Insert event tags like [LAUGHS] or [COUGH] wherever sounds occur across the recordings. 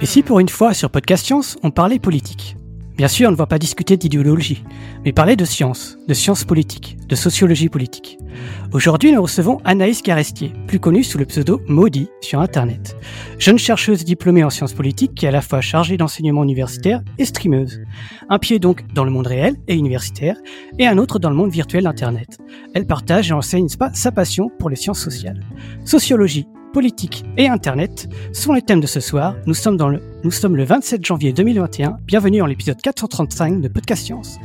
Et si pour une fois sur Podcast Science, on parlait politique? Bien sûr, on ne va pas discuter d'idéologie, mais parler de science, de sciences politiques, de sociologie politique. Aujourd'hui, nous recevons Anaïs Carestier, plus connue sous le pseudo Maudit sur Internet. Jeune chercheuse diplômée en sciences politiques qui est à la fois chargée d'enseignement universitaire et streameuse. Un pied donc dans le monde réel et universitaire, et un autre dans le monde virtuel d'Internet. Elle partage et enseigne sa passion pour les sciences sociales. Sociologie, politique et Internet sont les thèmes de ce soir. Nous sommes, le, le 27 janvier 2021. Bienvenue dans l'épisode 435 de Podcast Science.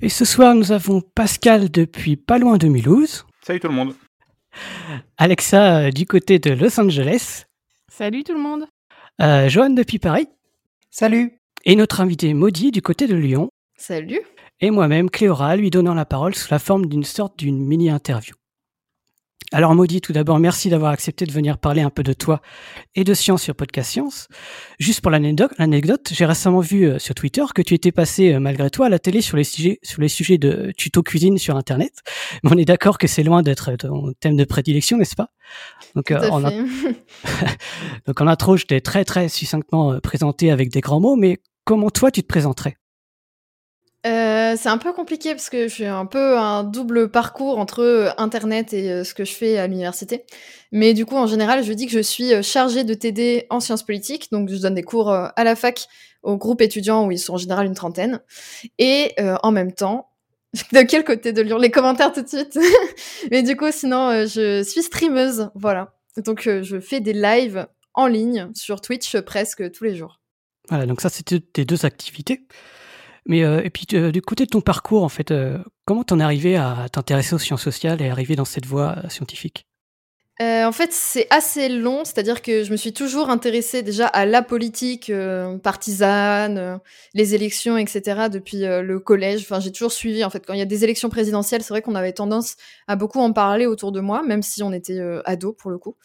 Et ce soir, nous avons Pascal depuis pas loin de Mulhouse. Salut tout le monde. Alexa euh, du côté de Los Angeles. Salut tout le monde. Euh, Joanne depuis Paris. Salut. Et notre invité Maudit du côté de Lyon. Salut. Et moi-même, Cléora, lui donnant la parole sous la forme d'une sorte d'une mini-interview. Alors Maudit, tout d'abord, merci d'avoir accepté de venir parler un peu de toi et de science sur Podcast Science. Juste pour l'anecdote, j'ai récemment vu euh, sur Twitter que tu étais passé euh, malgré toi à la télé sur les sujets, sur les sujets de tuto cuisine sur Internet. Mais on est d'accord que c'est loin d'être ton thème de prédilection, n'est-ce pas? Donc, euh, on a... [LAUGHS] [LAUGHS] Donc en intro, je t'ai très très succinctement présenté avec des grands mots, mais comment toi tu te présenterais? Euh, c'est un peu compliqué parce que suis un peu un double parcours entre euh, Internet et euh, ce que je fais à l'université. Mais du coup, en général, je dis que je suis chargée de TD en sciences politiques. Donc, je donne des cours à la fac aux groupes étudiants où ils sont en général une trentaine. Et en même temps, [LAUGHS] de quel côté de Lyon Les commentaires tout de suite? [LAUGHS] Mais du coup, sinon, je suis streameuse. Voilà. Donc, je fais des lives en ligne sur Twitch presque tous les jours. Voilà, donc ça, c'était tes deux activités. Mais euh, et puis euh, du côté de ton parcours, en fait, euh, comment t'en es arrivé à t'intéresser aux sciences sociales et arriver dans cette voie scientifique? En fait, c'est assez long, c'est-à-dire que je me suis toujours intéressée déjà à la politique partisane, les élections, etc. depuis le collège. Enfin, j'ai toujours suivi. En fait, quand il y a des élections présidentielles, c'est vrai qu'on avait tendance à beaucoup en parler autour de moi, même si on était ado pour le coup.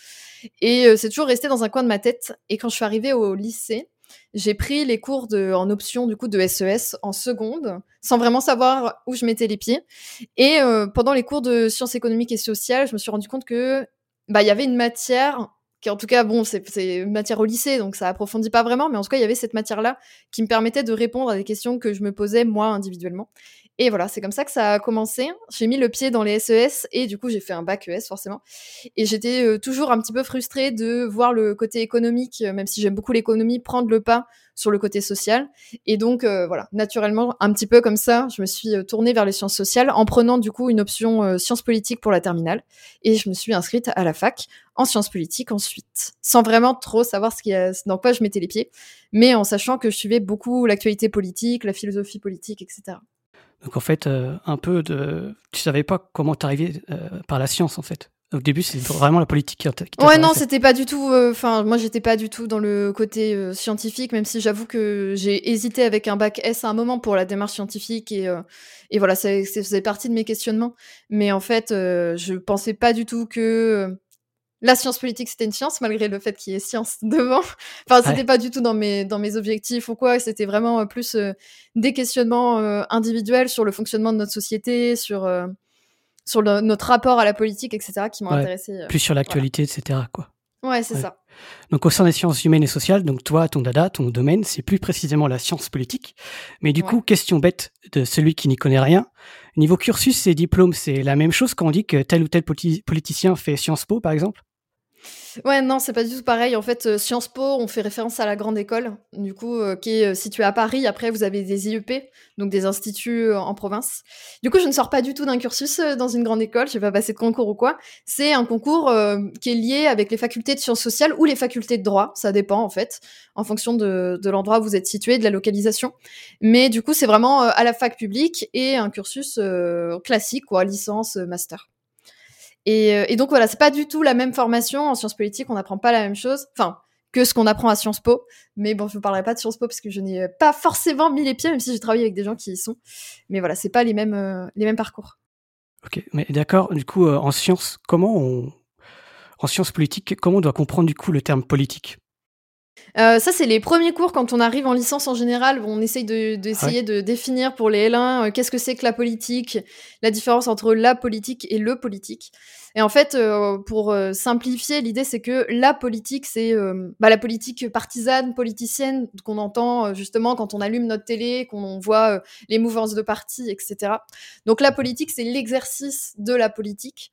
Et c'est toujours resté dans un coin de ma tête. Et quand je suis arrivée au lycée, j'ai pris les cours de, en option du coup de SES e en seconde, sans vraiment savoir où je mettais les pieds. Et euh, pendant les cours de sciences économiques et sociales, je me suis rendu compte que bah il y avait une matière qui en tout cas bon c'est une matière au lycée donc ça approfondit pas vraiment mais en tout cas il y avait cette matière là qui me permettait de répondre à des questions que je me posais moi individuellement et voilà, c'est comme ça que ça a commencé. J'ai mis le pied dans les SES e et du coup j'ai fait un bac ES forcément. Et j'étais euh, toujours un petit peu frustrée de voir le côté économique, euh, même si j'aime beaucoup l'économie, prendre le pas sur le côté social. Et donc euh, voilà, naturellement, un petit peu comme ça, je me suis tournée vers les sciences sociales en prenant du coup une option sciences politiques pour la terminale. Et je me suis inscrite à la fac en sciences politiques ensuite, sans vraiment trop savoir ce qui a, dans quoi je mettais les pieds, mais en sachant que je suivais beaucoup l'actualité politique, la philosophie politique, etc. Donc en fait, euh, un peu de, tu savais pas comment t'arriver euh, par la science en fait. Au début, c'est vraiment la politique qui Ouais, non, c'était pas du tout. Euh, enfin, moi, j'étais pas du tout dans le côté scientifique, même si j'avoue que j'ai hésité avec un bac S à un moment pour la démarche scientifique et et voilà, ça, ça faisait partie de mes questionnements. Mais en fait, je pensais pas du tout que la science politique c'était une science malgré le fait qu'il y ait science [LAUGHS] devant. Enfin, c'était pas du tout dans mes dans mes objectifs ou quoi. C'était vraiment euh, plus euh, des questionnements euh, individuels sur le fonctionnement de notre société, sur sur notre rapport à la politique, etc. qui m'ont intéressé. plus sur l'actualité, etc. Quoi. Ouais, c'est ça. Donc au sein des sciences humaines et sociales, donc toi, ton dada, ton domaine, c'est plus précisément la science politique. Mais du coup, question bête de celui qui n'y connaît rien. Niveau cursus et diplôme, c'est la même chose quand on dit que tel ou tel politicien fait Sciences Po, par exemple? Ouais, non, c'est pas du tout pareil. En fait, euh, Sciences Po, on fait référence à la grande école, du coup, euh, qui est euh, située à Paris. Après, vous avez des IEP, donc des instituts en province. Du coup, je ne sors pas du tout d'un cursus dans une grande école. Je vais pas passer de concours ou quoi. C'est un concours qui est lié avec les facultés de sciences sociales ou les facultés de droit. Ça dépend, en fait, en fonction de, de l'endroit où vous êtes situé, de la localisation. Mais du coup, c'est vraiment à la fac publique et un cursus classique, quoi, licence, master. Euh, et, donc voilà, c'est pas du tout la même formation en sciences politiques, on n'apprend pas la même chose. Enfin, que ce qu'on apprend à Sciences Po. Mais bon, je vous parlerai pas de Sciences Po parce que je n'ai pas forcément mis les pieds, même si j'ai travaillé avec des gens qui y sont. Mais voilà, c'est pas les mêmes, les mêmes parcours. Ok, mais d'accord. Du coup, en sciences, comment on, en sciences politiques, comment on doit comprendre du coup le terme politique? Euh, ça, c'est les premiers cours quand on arrive en licence en général. On essaye d'essayer de, définir pour les L1 euh, qu'est-ce que c'est que la politique, la différence entre la politique et le politique. Et en fait, euh, pour simplifier, l'idée c'est que la politique, c'est bah, la politique partisane, politicienne qu'on entend justement quand on allume notre télé, qu'on voit les mouvances de partis, etc. Donc la politique, c'est l'exercice de la politique.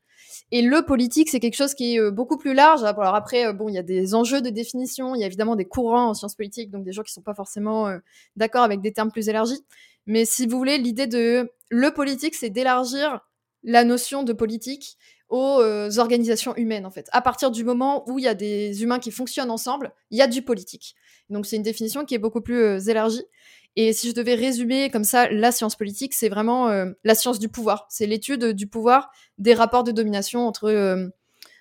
Et le politique, c'est quelque chose qui est euh, beaucoup plus large. Alors après, euh, bon, il y a des enjeux de définition, il y a évidemment des courants en sciences politiques, donc des gens qui sont pas forcément euh, d'accord avec des termes plus élargis. Mais si vous voulez, l'idée de le politique, c'est d'élargir la notion de politique aux organisations humaines, en fait. À partir du moment où il y a des humains qui fonctionnent ensemble, il y a du politique. Donc c'est une définition qui est beaucoup plus élargie. Et si je devais résumer comme ça la science politique, c'est vraiment euh, la science du pouvoir. C'est l'étude du pouvoir, des rapports de domination entre, euh,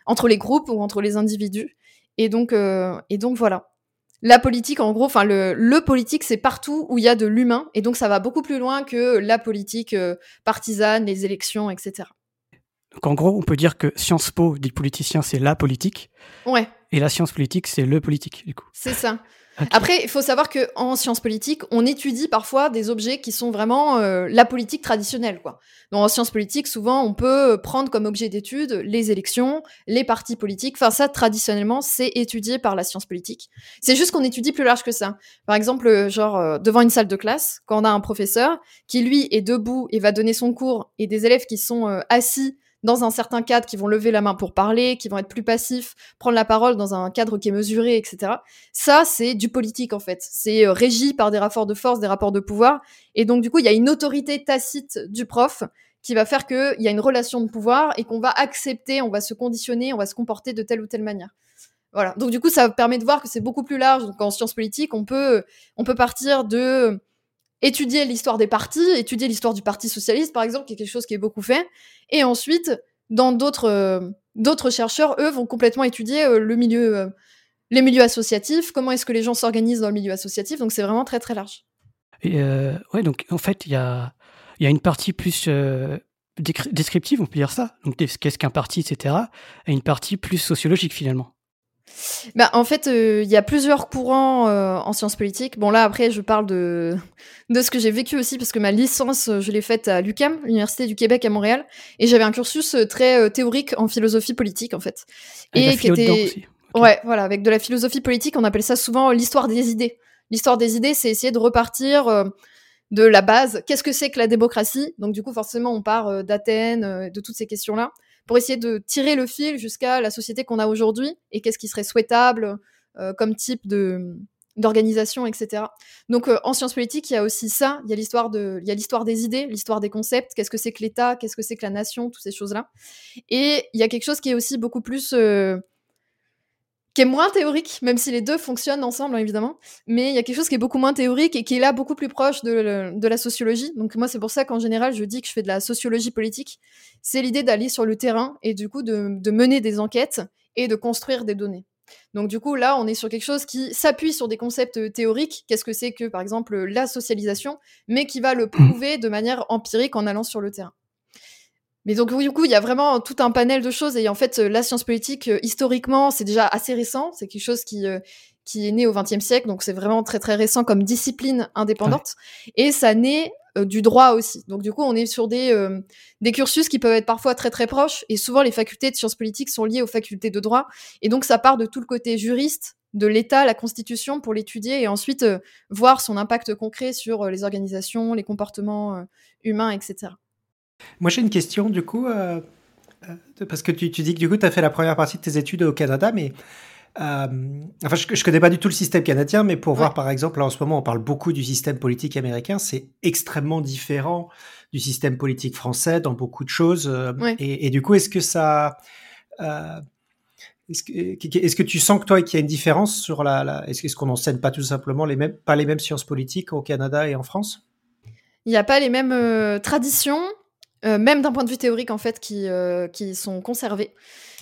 entre les groupes ou entre les individus. Et donc, euh, et donc voilà. La politique, en gros, enfin le, le politique, c'est partout où il y a de l'humain, et donc ça va beaucoup plus loin que la politique partisane, les élections, etc. Donc en gros, on peut dire que Sciences Po des politiciens, c'est la politique. Ouais. Et la science politique, c'est le politique, du coup. C'est ça. Après, il faut savoir que en sciences politiques, on étudie parfois des objets qui sont vraiment euh, la politique traditionnelle, quoi. Donc en sciences politiques, souvent, on peut prendre comme objet d'étude les élections, les partis politiques. Enfin, ça, traditionnellement, c'est étudié par la science politique. C'est juste qu'on étudie plus large que ça. Par exemple, euh, genre euh, devant une salle de classe, quand on a un professeur qui lui est debout et va donner son cours, et des élèves qui sont assis dans un certain cadre, qui vont lever la main pour parler, qui vont être plus passifs, prendre la parole dans un cadre qui est mesuré, etc. Ça, c'est du politique en fait. C'est euh, régi par des rapports de force, des rapports de pouvoir. Et donc, du coup, il y a une autorité tacite du prof qui va faire qu'il y a une relation de pouvoir et qu'on va accepter, on va se conditionner, on va se comporter de telle ou telle manière. Voilà. Donc, du coup, ça permet de voir que c'est beaucoup plus large. Donc, en sciences politiques, on peut, on peut partir de étudier l'histoire des partis, étudier l'histoire du Parti socialiste, par exemple, qui est quelque chose qui est beaucoup fait. Et ensuite, dans d'autres euh, chercheurs, eux, vont complètement étudier euh, le milieu, euh, les milieux associatifs, comment est-ce que les gens s'organisent dans le milieu associatif. Donc, c'est vraiment très, très large. Et ouais, donc en fait, il y a, y a une partie plus descriptive, on peut dire ça. Donc, qu'est-ce qu'un parti, etc. Et une partie plus sociologique, finalement. Bah, en fait, euh, il y a plusieurs courants euh, en sciences politiques. Bon, là, après, je parle de, [LAUGHS] de ce que j'ai vécu aussi, parce que ma licence, euh, je l'ai faite à l'UQAM, l'Université du Québec à Montréal, et j'avais un cursus très théorique en philosophie politique, en fait. et qui était. Ouais, voilà, avec de la philosophie politique, on appelle ça souvent l'histoire des idées. L'histoire des idées, c'est essayer de repartir de la base. Qu'est-ce que c'est que la démocratie? Donc, du coup, forcément, on part d'Athènes, de toutes ces questions-là pour essayer de tirer le fil jusqu'à la société qu'on a aujourd'hui et qu'est-ce qui serait souhaitable euh, comme type d'organisation, etc. Donc euh, en sciences politiques, il y a aussi ça, il y a l'histoire de, il y a l'histoire des idées, l'histoire des concepts, qu'est-ce que c'est que l'État, qu'est-ce que c'est que la nation, toutes ces choses-là. Et il y a quelque chose qui est aussi beaucoup plus euh, qui est moins théorique, même si les deux fonctionnent ensemble, hein, évidemment. Mais il y a quelque chose qui est beaucoup moins théorique et qui est là beaucoup plus proche de, de la sociologie. Donc moi, c'est pour ça qu'en général, je dis que je fais de la sociologie politique. C'est l'idée d'aller sur le terrain et du coup de, de, mener des enquêtes et de construire des données. Donc du coup, là, on est sur quelque chose qui s'appuie sur des concepts théoriques. Qu'est-ce que c'est que, par exemple, la socialisation, mais qui va le mmh. prouver de manière empirique en allant sur le terrain. Mais donc, du coup, il y a vraiment tout un panel de choses. Et en fait, la science politique, euh, historiquement, c'est déjà assez récent. C'est quelque chose qui, euh, qui est né au XXe siècle. Donc, c'est vraiment très, très récent comme discipline indépendante. Et ça naît euh, du droit aussi. Donc, du coup, on est sur des, des cursus qui peuvent être parfois très, très proches. Et souvent, les facultés de sciences politiques sont liées aux facultés de droit. Et donc, ça part de tout le côté juriste de l'État, la Constitution, pour l'étudier et ensuite voir son impact concret sur les organisations, les comportements humains, etc. Moi, j'ai une question, du coup, euh, euh, parce que tu, dis que du coup, tu as fait la première partie de tes études au Canada, mais euh, enfin, je, ne connais pas du tout le système canadien, mais pour voir, par exemple, là, en ce moment, on parle beaucoup du système politique américain, c'est extrêmement différent du système politique français dans beaucoup de choses. Et, du coup, est-ce que ça... est-ce que, est que, tu sens que toi, qu'il y a une différence sur la, est-ce qu'on n'enseigne pas tout simplement les mêmes, pas les mêmes sciences politiques au Canada et en France? Il n'y a pas les mêmes traditions, même d'un point de vue théorique en fait, qui, qui sont conservés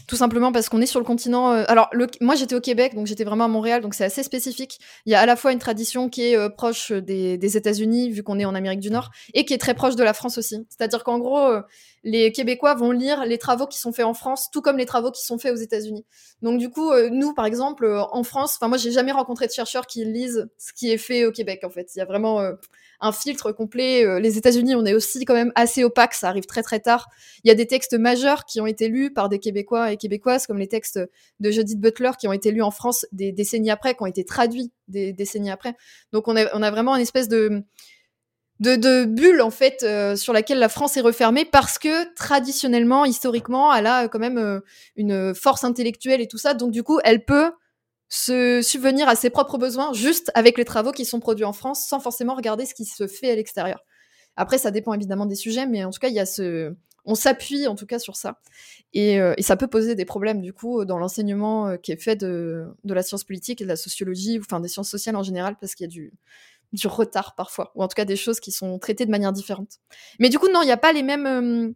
tout simplement parce qu'on est sur le continent. Euh, alors, moi, j'étais au Québec, donc j'étais vraiment à Montréal, donc c'est assez spécifique. Il y a à la fois une tradition qui est euh, proche des, États-Unis, vu qu'on est en Amérique du Nord, et qui est très proche de la France aussi. C'est-à-dire qu'en gros, euh, les Québécois vont lire les travaux qui sont faits en France, tout comme les travaux qui sont faits aux États-Unis. Donc, du coup, nous, par exemple, en France, enfin, moi, j'ai jamais rencontré de chercheurs qui lisent ce qui est fait au Québec, en fait. Il y a vraiment un filtre complet. Euh, les États-Unis, on est aussi quand même assez opaque, ça arrive très très tard. Il y a des textes majeurs qui ont été lus par des Québécois et Québécoises, comme les textes de Judith Butler qui ont été lus en France des décennies après, qui ont été traduits des décennies après. Donc on a vraiment une espèce de de, de bulle en fait euh, sur laquelle la France est refermée parce que traditionnellement, historiquement, elle a quand même euh, une force intellectuelle et tout ça. Donc du coup, elle peut se subvenir à ses propres besoins juste avec les travaux qui sont produits en France sans forcément regarder ce qui se fait à l'extérieur. Après, ça dépend évidemment des sujets, mais en tout cas, il y a ce, on s'appuie en tout cas sur ça. Et, euh, et, ça peut poser des problèmes du coup dans l'enseignement euh, qui est fait de, de, la science politique et de la sociologie, enfin des sciences sociales en général, parce qu'il y a du, du retard parfois, ou en tout cas des choses qui sont traitées de manière différente. Mais du coup, non, il n'y a pas les mêmes, euh,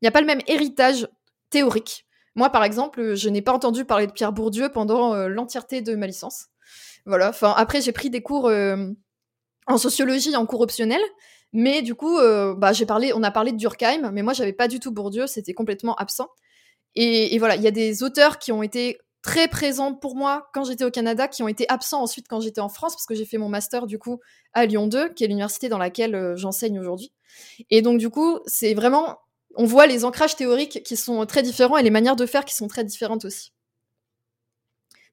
il a pas le même héritage théorique moi, par exemple, je n'ai pas entendu parler de Pierre Bourdieu pendant euh, l'entièreté de ma licence. Voilà. Enfin, après, j'ai pris des cours euh, en sociologie en cours optionnel, mais du coup, bah, j'ai parlé, on a parlé de Durkheim, mais moi, j'avais pas du tout Bourdieu, c'était complètement absent. Et, voilà, il y a des auteurs qui ont été très présents pour moi quand j'étais au Canada, qui ont été absents ensuite quand j'étais en France, parce que j'ai fait mon master du coup à Lyon 2, qui est l'université dans laquelle j'enseigne aujourd'hui. Et donc du coup, c'est vraiment on voit les ancrages théoriques qui sont très différents et les manières de faire qui sont très différentes aussi.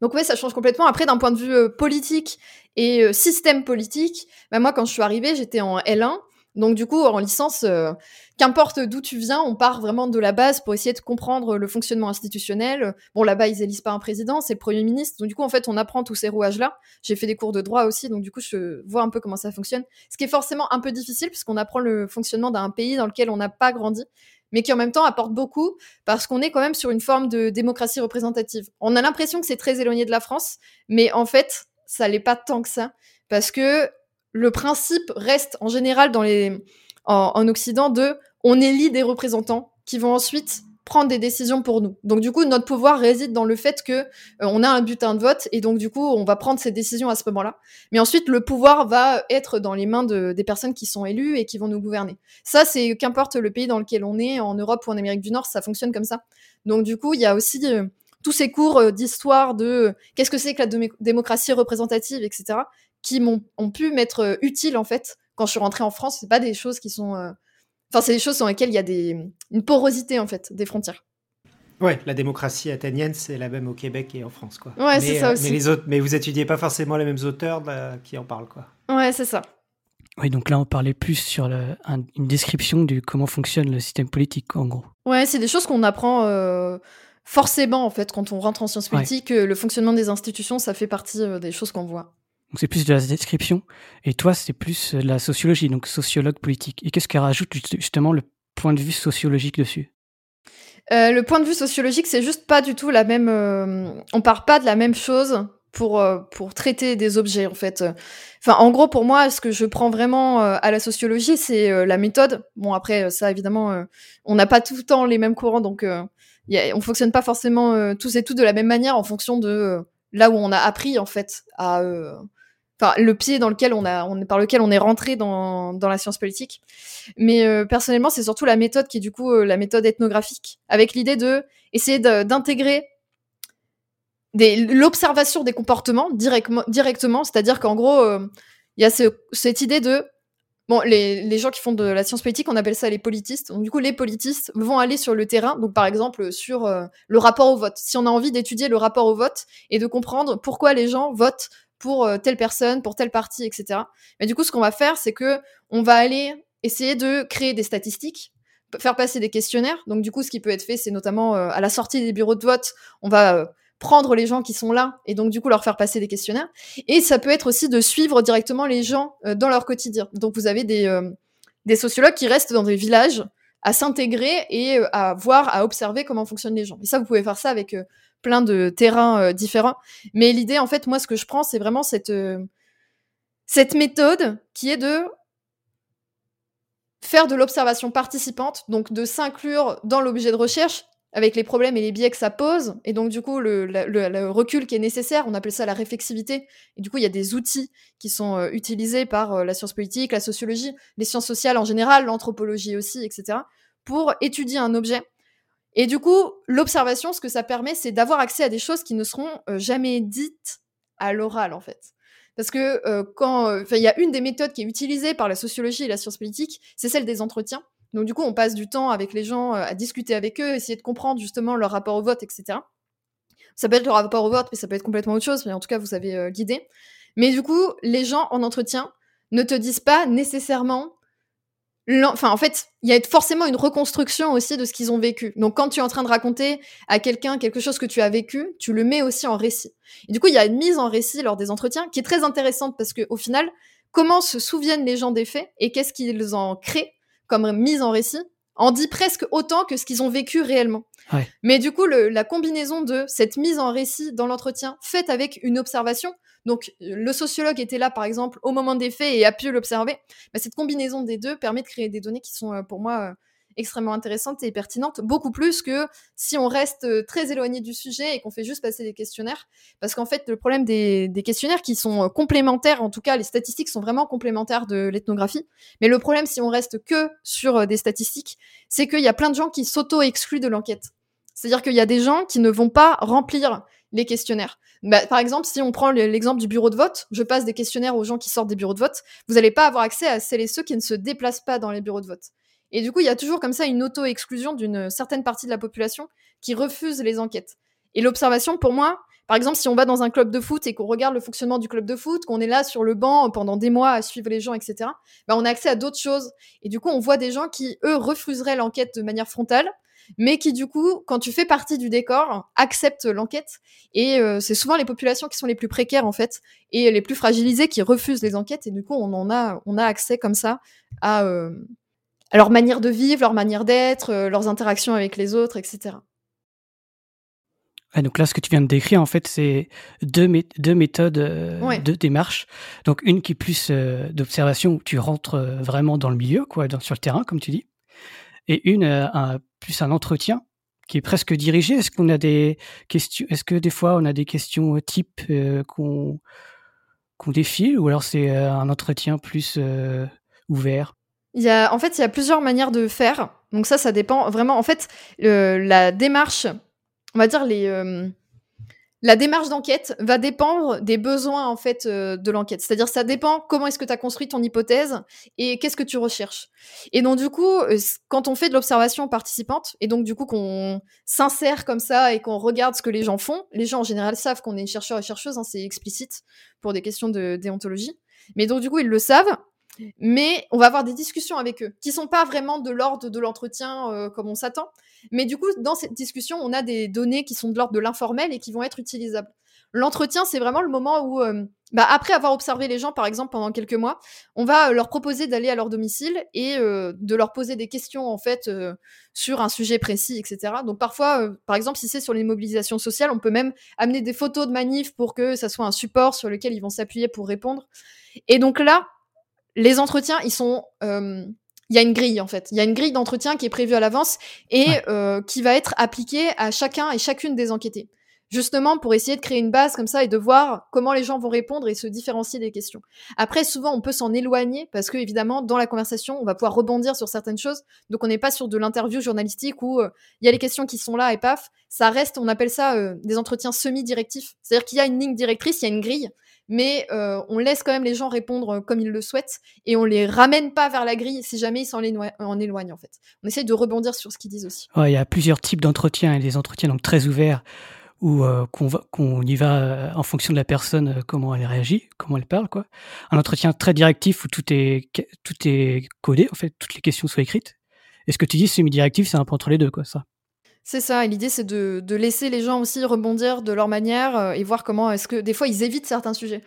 Donc ouais, ça change complètement. Après, d'un point de vue euh, politique et euh, système politique, bah, moi, quand je suis arrivée, j'étais en L1. Donc du coup, en licence, euh, qu'importe d'où tu viens, on part vraiment de la base pour essayer de comprendre le fonctionnement institutionnel. Bon, là-bas, ils élisent pas un président, c'est le Premier ministre. Donc du coup, en fait, on apprend tous ces rouages-là. J'ai fait des cours de droit aussi, donc du coup, je vois un peu comment ça fonctionne. Ce qui est forcément un peu difficile, puisqu'on apprend le fonctionnement d'un pays dans lequel on n'a pas grandi mais qui en même temps apporte beaucoup parce qu'on est quand même sur une forme de démocratie représentative. On a l'impression que c'est très éloigné de la France, mais en fait, ça l'est pas tant que ça parce que le principe reste en général dans les en, en Occident de on élit des représentants qui vont ensuite prendre des décisions pour nous. Donc du coup, notre pouvoir réside dans le fait que euh, on a un butin de vote et donc du coup, on va prendre ces décisions à ce moment-là. Mais ensuite, le pouvoir va être dans les mains de, des personnes qui sont élues et qui vont nous gouverner. Ça, c'est qu'importe le pays dans lequel on est, en Europe ou en Amérique du Nord, ça fonctionne comme ça. Donc du coup, il y a aussi euh, tous ces cours euh, d'histoire de qu'est-ce que c'est que la démocratie représentative, etc., qui m'ont ont pu m'être utiles en fait quand je suis rentrée en France. C'est pas des choses qui sont Enfin, c'est des choses sur lesquelles il y a des, une porosité, en fait, des frontières. Ouais, la démocratie athénienne, c'est la même au Québec et en France, quoi. Ouais, c'est ça euh, aussi. Mais, les autres, mais vous étudiez pas forcément les mêmes auteurs qui en parlent, quoi. Ouais, c'est ça. Oui, donc là, on parlait plus sur le, une description de comment fonctionne le système politique, en gros. Ouais, c'est des choses qu'on apprend euh, forcément, en fait, quand on rentre en sciences politiques. Le fonctionnement des institutions, ça fait partie euh, des choses qu'on voit. Donc c'est plus de la description. Et toi, c'est plus de la sociologie, donc sociologue politique. Et qu'est-ce qu'elle rajoute justement le point de vue sociologique dessus? Euh, Le point de vue sociologique, c'est juste pas du tout la même. Euh, on part pas de la même chose pour euh, traiter des objets en fait. En gros, pour moi, ce que je prends vraiment euh, à la sociologie, c'est euh, la méthode. Bon, après, ça évidemment, on n'a pas tout le temps les mêmes courants, donc on fonctionne pas forcément tous et toutes de la même manière en fonction de là où on a appris en fait à enfin le pied dans lequel on a, par lequel on est rentré dans, la science politique. Mais euh, personnellement, c'est surtout la méthode qui est du coup euh, la méthode ethnographique, avec l'idée de essayer d'intégrer l'observation des comportements directement, c'est-à-dire qu'en gros, euh, il y a ce, cette idée de Bon, les, les, gens qui font de la science politique, on appelle ça les politistes. Donc, du coup, les politistes vont aller sur le terrain, donc par exemple sur le rapport au vote. Si on a envie d'étudier le rapport au vote et de comprendre pourquoi les gens votent pour euh, telle personne, pour telle partie, etc. Mais du coup, ce qu'on va faire, c'est que on va aller essayer de créer des statistiques, faire passer des questionnaires. Donc du coup, ce qui peut être fait, c'est notamment euh, à la sortie des bureaux de vote, on va euh, prendre les gens qui sont là et donc du coup leur faire passer des questionnaires. Et ça peut être aussi de suivre directement les gens dans leur quotidien. Donc vous avez des, des sociologues qui restent dans des villages à s'intégrer et à voir, à observer comment fonctionnent les gens. Et ça, vous pouvez faire ça avec plein de terrains euh, différents. Mais l'idée, en fait, moi, ce que je prends, c'est vraiment cette, euh, cette méthode qui est de faire de l'observation participante, donc de s'inclure dans l'objet de recherche avec les problèmes et les biais que ça pose, et donc du coup le, recul qui est nécessaire, on appelle ça la réflexivité, et du coup il y a des outils qui sont euh, utilisés par la science politique, la sociologie, les sciences sociales en général, l'anthropologie aussi, etc., pour étudier un objet. Et du coup, l'observation, ce que ça permet, c'est d'avoir accès à des choses qui ne seront euh, jamais dites à l'oral, en fait. Parce que quand, il y a une des méthodes qui est utilisée par la sociologie et la science politique, c'est celle des entretiens. Donc du coup, on passe du temps avec les gens euh, à discuter avec eux, essayer de comprendre justement leur rapport au vote, etc. Ça peut être leur rapport au vote, mais ça peut être complètement autre chose, mais en tout cas, vous avez euh, l'idée. Mais du coup, les gens en entretien ne te disent pas nécessairement... Enfin, en fait, il y a forcément une reconstruction aussi de ce qu'ils ont vécu. Donc, quand tu es en train de raconter à quelqu'un quelque chose que tu as vécu, tu le mets aussi en récit. Et du coup, il y a une mise en récit lors des entretiens qui est très intéressante parce qu'au final, comment se souviennent les gens des faits et qu'est-ce qu'ils en créent comme mise en récit en dit presque autant que ce qu'ils ont vécu réellement. Mais du coup, la combinaison de cette mise en récit dans l'entretien faite avec une observation, donc le sociologue était là par exemple au moment des faits et a pu l'observer, bah, cette combinaison des deux permet de créer des données qui sont euh, pour moi euh, extrêmement intéressante et pertinente, beaucoup plus que si on reste euh, très éloigné du sujet et qu'on fait juste passer des questionnaires. Parce qu'en fait, le problème des, questionnaires qui sont euh, complémentaires, en tout cas, les statistiques sont vraiment complémentaires de l'ethnographie. Mais le problème, si on reste que sur euh, des statistiques, c'est qu'il y a plein de gens qui s'auto-excluent de l'enquête. C'est-à-dire qu'il y a des gens qui ne vont pas remplir les questionnaires. Bah, par exemple, si on prend l'exemple du bureau de vote, je passe des questionnaires aux gens qui sortent des bureaux de vote, vous n'allez pas avoir accès à celles et ceux qui ne se déplacent pas dans les bureaux de vote. Et du coup, il y a toujours comme ça une auto-exclusion d'une certaine partie de la population qui refuse les enquêtes. Et l'observation, pour moi, par exemple, si on va dans un club de foot et qu'on regarde le fonctionnement du club de foot, qu'on est là sur le banc pendant des mois à suivre les gens, etc., bah on a accès à d'autres choses. Et du coup, on voit des gens qui, eux, refuseraient l'enquête de manière frontale, mais qui, du coup, quand tu fais partie du décor, acceptent l'enquête. Et euh, c'est souvent les populations qui sont les plus précaires, en fait, et les plus fragilisées qui refusent les enquêtes. Et du coup, on a accès comme ça à, euh, leur manière de vivre, leur manière d'être, euh, leurs interactions avec les autres, etc. donc là, ce que tu viens de décrire, en fait, c'est deux, deux méthodes euh, de démarche. Donc une qui est plus euh, d'observation, où tu rentres vraiment dans le milieu, quoi, sur le terrain, comme tu dis. Et une, un, plus un entretien qui est presque dirigé. Est-ce qu'on a des questions Est-ce que des fois on a des questions type qu'on qu'on défile, ou alors c'est un entretien plus ouvert? Il y a, en fait, il y a plusieurs manières de faire. Donc ça, ça dépend vraiment. En fait, la démarche, on va dire euh, la démarche d'enquête va dépendre des besoins en fait euh, de l'enquête. C'est-à-dire, ça dépend comment est-ce que tu as construit ton hypothèse et qu'est-ce que tu recherches. Et donc du coup, euh, quand on fait de l'observation participante et donc du coup qu'on s'insère comme ça et qu'on regarde ce que les gens font, les gens en général savent qu'on est chercheur et chercheuse, hein, c'est explicite pour des questions de déontologie. Mais donc du coup, ils le savent mais on va avoir des discussions avec eux qui sont pas vraiment de l'ordre de l'entretien euh, comme on s'attend. Mais du coup, dans cette discussion, on a des données qui sont de l'ordre de l'informel et qui vont être utilisables. L'entretien, c'est vraiment le moment où, euh, bah, après avoir observé les gens, par exemple, pendant quelques mois, on va euh, leur proposer d'aller à leur domicile et de leur poser des questions, en fait, sur un sujet précis, etc. Donc parfois, par exemple, si c'est sur les mobilisations sociales, on peut même amener des photos de manifs pour que ça soit un support sur lequel ils vont s'appuyer pour répondre. Et donc là, les entretiens, ils sont. Euh, il y a une grille en fait. Il y a une grille d'entretien qui est prévue à l'avance et euh, qui va être appliquée à chacun et chacune des enquêtés. Justement pour essayer de créer une base comme ça et de voir comment les gens vont répondre et se différencier des questions. Après, souvent, on peut s'en éloigner parce que évidemment, dans la conversation, on va pouvoir rebondir sur certaines choses. Donc, on n'est pas sur de l'interview journalistique où euh, il y a les questions qui sont là et paf. Ça reste, on appelle ça des entretiens semi-directifs. C'est-à-dire qu'il y a une ligne directrice, il y a une grille, mais euh, on laisse quand même les gens répondre euh, comme ils le souhaitent et on les ramène pas vers la grille si jamais ils s'en éloignent en fait. On essaye de rebondir sur ce qu'ils disent aussi. il y a plusieurs types d'entretiens et des entretiens donc très ouverts où euh, qu'on y va en fonction de la personne comment elle réagit, comment elle parle quoi. Un entretien très directif où tout est tout est codé en fait, toutes les questions sont écrites. Et ce que tu dis semi-directif, c'est un peu entre les deux quoi ça. C'est ça, et l'idée c'est de, laisser les gens aussi rebondir de leur manière euh, et voir comment est-ce que des fois ils évitent certains sujets.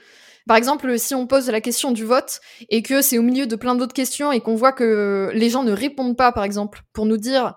Par exemple, si on pose la question du vote et que c'est au milieu de plein d'autres questions et qu'on voit que les gens ne répondent pas, par exemple, pour nous dire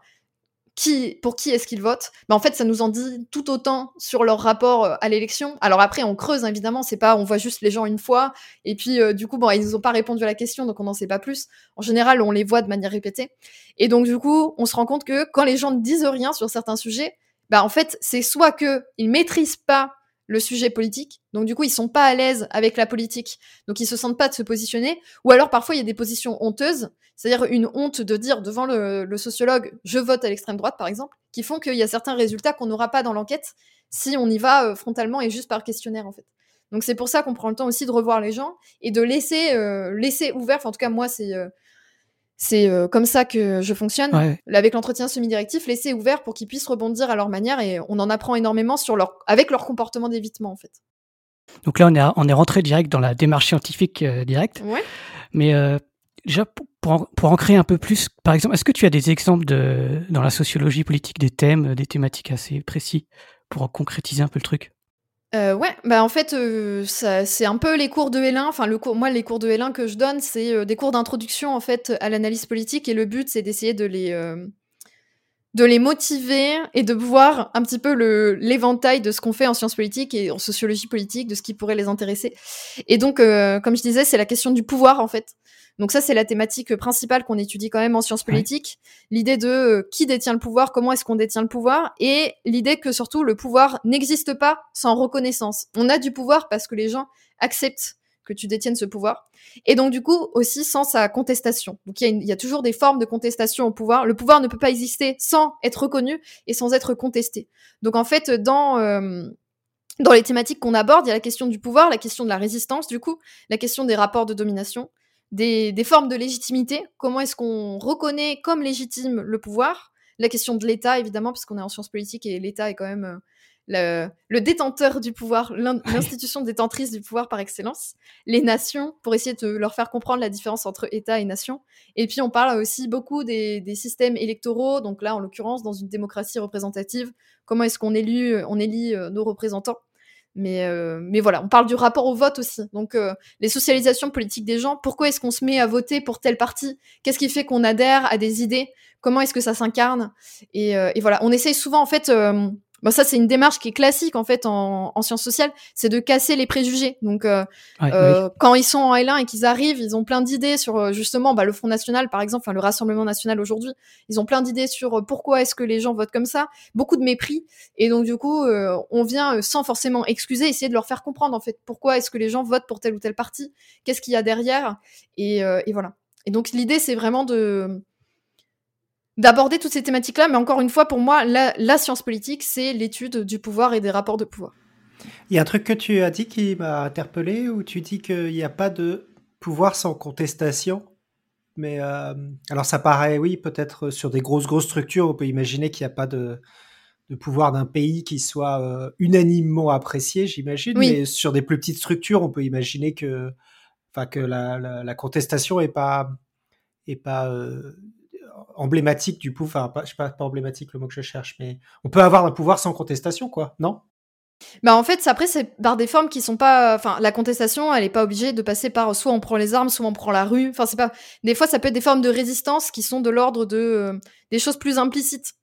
qui, pour qui est-ce qu'ils votent, bah, en fait, ça nous en dit tout autant sur leur rapport euh, à l'élection. Alors après, on creuse, évidemment, c'est pas, on voit juste les gens une fois, et puis euh, du coup, bon, ils nous ont pas répondu à la question, donc on n'en sait pas plus. En général, on les voit de manière répétée. Et donc, du coup, on se rend compte que quand les gens ne disent rien sur certains sujets, bah, en fait, c'est soit que ils maîtrisent pas le sujet politique. Donc du coup, ils sont pas à l'aise avec la politique. Donc ils se sentent pas de se positionner. Ou alors parfois il y a des positions honteuses, c'est-à-dire une honte de dire devant le, sociologue je vote à l'extrême droite par exemple, qui font qu'il y a certains résultats qu'on n'aura pas dans l'enquête si on y va euh, frontalement et juste par questionnaire en fait. Donc c'est pour ça qu'on prend le temps aussi de revoir les gens et de laisser euh, laisser ouvert. en tout cas moi c'est euh, c'est euh, comme ça que je fonctionne. Avec l'entretien semi-directif, laisser ouvert pour qu'ils puissent rebondir à leur manière et on en apprend énormément sur leur, avec leur comportement d'évitement en fait. Donc là, on est, on est rentré direct dans la démarche scientifique euh, directe. Ouais. Mais euh, déjà, pour en, pour en, créer un peu plus, par exemple, est-ce que tu as des exemples de, dans la sociologie politique des thèmes, des thématiques assez précis pour concrétiser un peu le truc? Euh, ouais, bah en fait, euh, c'est un peu les cours de L1. Enfin, le cours, moi, les cours de L1 que je donne, c'est euh, des cours d'introduction en fait à l'analyse politique, et le but, c'est d'essayer de les de les motiver et de voir un petit peu l'éventail de ce qu'on fait en sciences politiques et en sociologie politique, de ce qui pourrait les intéresser. Et donc, comme je disais, c'est la question du pouvoir en fait. Donc ça, c'est la thématique principale qu'on étudie quand même en sciences politiques. L'idée de euh, qui détient le pouvoir, comment est-ce qu'on détient le pouvoir, et l'idée que surtout le pouvoir n'existe pas sans reconnaissance. On a du pouvoir parce que les gens acceptent que tu détiennes ce pouvoir. Et donc du coup aussi sans sa contestation. Donc il y, a toujours des formes de contestation au pouvoir. Le pouvoir ne peut pas exister sans être reconnu et sans être contesté. Donc en fait dans euh, dans les thématiques qu'on aborde, il y a la question du pouvoir, la question de la résistance du coup, la question des rapports de domination, des, formes de légitimité. Comment est-ce qu'on reconnaît comme légitime le pouvoir? La question de l'État, évidemment, puisqu'on est en sciences politiques et l'État est quand même euh, le, détenteur du pouvoir, [LAUGHS] l'institution détentrice du pouvoir par excellence. Les nations, pour essayer de leur faire comprendre la différence entre État et nation. Et puis on parle aussi beaucoup des, systèmes électoraux. Donc là, en l'occurrence, dans une démocratie représentative, comment est-ce qu'on élit, on élit euh, nos représentants? Mais, euh, mais voilà, on parle du rapport au vote aussi. Donc, euh, les socialisations politiques des gens, pourquoi est-ce qu'on se met à voter pour tel parti? Qu'est-ce qui fait qu'on adhère à des idées? Comment est-ce que ça s'incarne? Et, euh, et, voilà, on essaye souvent, en fait, Bon, ça, c'est une démarche qui est classique en fait en, en sciences sociales, c'est de casser les préjugés. Donc, euh, euh, quand ils sont en L1 et qu'ils arrivent, ils ont plein d'idées sur euh, justement bah, le Front National, par exemple, enfin le Rassemblement National aujourd'hui. Ils ont plein d'idées sur pourquoi est-ce que les gens votent comme ça, beaucoup de mépris. Et donc, du coup, on vient sans forcément excuser, essayer de leur faire comprendre en fait pourquoi est-ce que les gens votent pour tel ou tel parti, qu'est-ce qu'il y a derrière, et, et voilà. Et donc, l'idée, c'est vraiment de d'aborder toutes ces thématiques-là, mais encore une fois, pour moi, la, science politique, c'est l'étude du pouvoir et des rapports de pouvoir. Il y a un truc que tu as dit qui m'a interpellé, où tu dis qu'il n'y a pas de pouvoir sans contestation. Mais euh, alors ça paraît, oui, peut-être sur des grosses, grosses structures, on peut imaginer qu'il n'y a pas de, pouvoir d'un pays qui soit euh, unanimement apprécié, j'imagine. Mais sur des plus petites structures, on peut imaginer que, que la, contestation n'est pas, est pas euh, emblématique du pouvoir. Enfin, je sais pas, pas emblématique le mot que je cherche, mais on peut avoir un pouvoir sans contestation, quoi, non? Bah en fait, après, c'est par des formes qui sont pas. Enfin, la contestation, elle est pas obligée de passer par soit on prend les armes, soit on prend la rue. Enfin, c'est pas. Des fois, ça peut être des formes de résistance qui sont de l'ordre de euh, des choses plus implicites.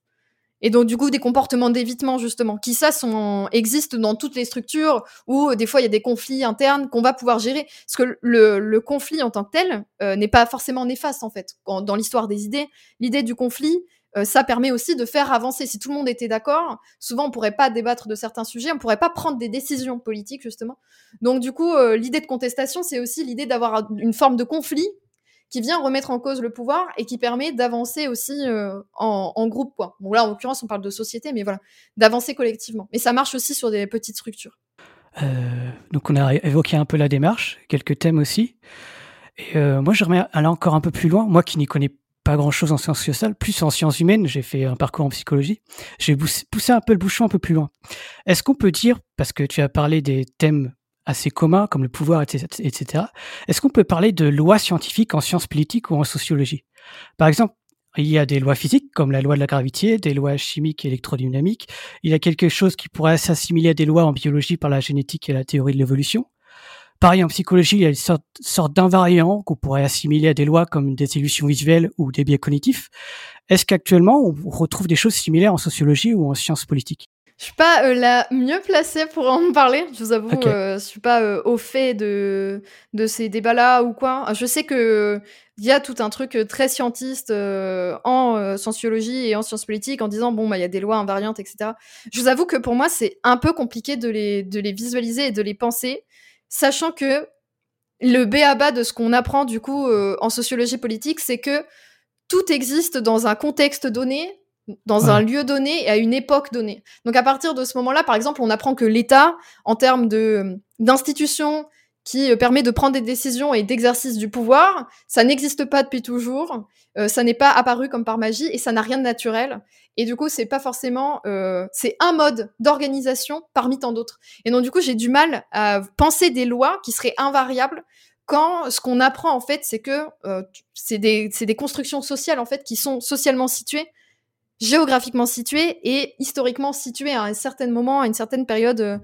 Et donc, du coup, des comportements d'évitement, justement, qui, ça, sont, existent dans toutes les structures où, euh, des fois, il y a des conflits internes qu'on va pouvoir gérer. Parce que le, le conflit en tant que tel euh, n'est pas forcément néfaste, en fait. dans l'histoire des idées, l'idée du conflit, euh, ça permet aussi de faire avancer. Si tout le monde était d'accord, souvent, on pourrait pas débattre de certains sujets, on pourrait pas prendre des décisions politiques, justement. Donc, du coup, l'idée de contestation, c'est aussi l'idée d'avoir une forme de conflit qui vient remettre en cause le pouvoir et qui permet d'avancer aussi euh, en, groupe. Quoi. Bon, là, en l'occurrence, on parle de société, mais voilà, d'avancer collectivement. Mais ça marche aussi sur des petites structures. Euh, donc, on a évoqué un peu la démarche, quelques thèmes aussi. Et euh, moi, je remets aller encore un peu plus loin. Moi qui n'y connais pas grand-chose en sciences sociales, plus en sciences humaines, j'ai fait un parcours en psychologie. J'ai poussé un peu le bouchon un peu plus loin. Est-ce qu'on peut dire, parce que tu as parlé des thèmes assez communs comme le pouvoir, etc. Est-ce qu'on peut parler de lois scientifiques en sciences politiques ou en sociologie? Par exemple, il y a des lois physiques comme la loi de la gravité, des lois chimiques et électrodynamiques. Il y a quelque chose qui pourrait s'assimiler à des lois en biologie par la génétique et la théorie de l'évolution. pareil en psychologie, il y a une sorte, sorte d'invariant qu'on pourrait assimiler à des lois comme des illusions visuelles ou des biais cognitifs. Est-ce qu'actuellement on retrouve des choses similaires en sociologie ou en sciences politiques? Je suis pas euh, la mieux placée pour en parler. Je vous avoue, euh, je suis pas euh, au fait de de ces débats-là ou quoi. Je sais que il y a tout un truc très scientiste en sociologie et en sciences politiques en disant bon bah il y a des lois invariantes etc. Je vous avoue que pour moi c'est un peu compliqué de les de les visualiser et de les penser, sachant que le b à bas de ce qu'on apprend du coup en sociologie politique, c'est que tout existe dans un contexte donné dans un lieu donné et à une époque donnée. Donc à partir de ce moment-là, par exemple, on apprend que l'État, en termes de d'institution qui euh, permet de prendre des décisions et d'exercice du pouvoir, ça n'existe pas depuis toujours, euh, ça n'est pas apparu comme par magie et ça n'a rien de naturel. Et du coup, c'est pas forcément, euh, c'est un mode d'organisation parmi tant d'autres. Et donc du coup, j'ai du mal à penser des lois qui seraient invariables quand ce qu'on apprend en fait, c'est que c'est des, des constructions sociales en fait qui sont socialement situées géographiquement situé et historiquement situé à un certain moment, à une certaine période euh,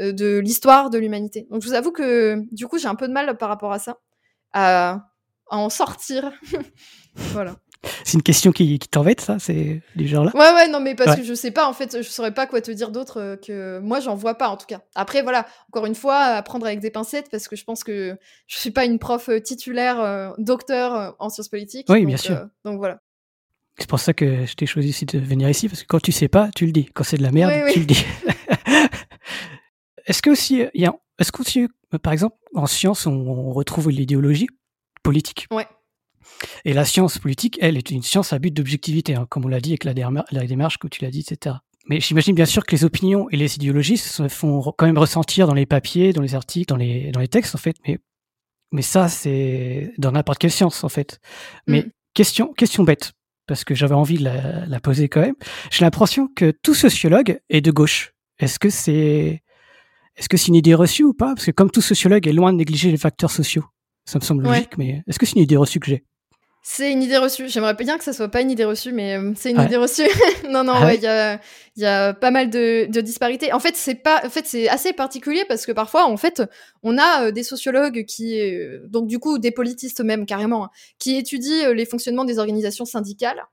euh, de l'histoire de l'humanité. Donc je vous avoue que du coup j'ai un peu de mal par rapport à ça, à, en sortir. [LAUGHS] voilà. C'est une question qui, qui t'embête, ça C'est du genre là Ouais, ouais, non, mais parce que je sais pas, en fait, je saurais pas quoi te dire d'autre euh, que moi, j'en vois pas, en tout cas. Après, voilà, encore une fois, apprendre avec des pincettes, parce que je pense que je suis pas une prof titulaire, docteur en sciences politiques. Oui, bien sûr. donc voilà. C'est pour ça que je t'ai choisi aussi de venir ici, parce que quand tu sais pas, tu le dis. Quand c'est de la merde, tu le dis. [LAUGHS] est-ce que aussi, y a, est-ce que par exemple, en science, on, retrouve l'idéologie politique? Ouais. Et la science politique, elle, est une science à but d'objectivité, hein, comme on l'a dit avec la, la démarche que tu l'as dit, etc. Mais j'imagine bien sûr que les opinions et les idéologies se font quand même ressentir dans les papiers, dans les articles, dans les, dans les textes, en fait. Mais, mais ça, c'est dans n'importe quelle science, en fait. Mais mm. question, question bête parce que j'avais envie de la, poser quand même. J'ai l'impression que tout sociologue est de gauche. Est-ce que c'est est-ce que c'est une idée reçue ou pas? Parce que comme tout sociologue est loin de négliger les facteurs sociaux, ça me semble logique. Mais est-ce que c'est une idée reçue que j'ai? C'est une idée reçue. J'aimerais bien que ça soit pas une idée reçue, mais euh, c'est une idée reçue. [LAUGHS] non, non, ah ouais, il y a, y a pas mal de, de disparités. En fait, c'est pas, en fait, c'est assez particulier parce que parfois, en fait, on a euh, des sociologues qui, euh, donc du coup, des politistes même carrément, hein, qui étudient les fonctionnements des organisations syndicales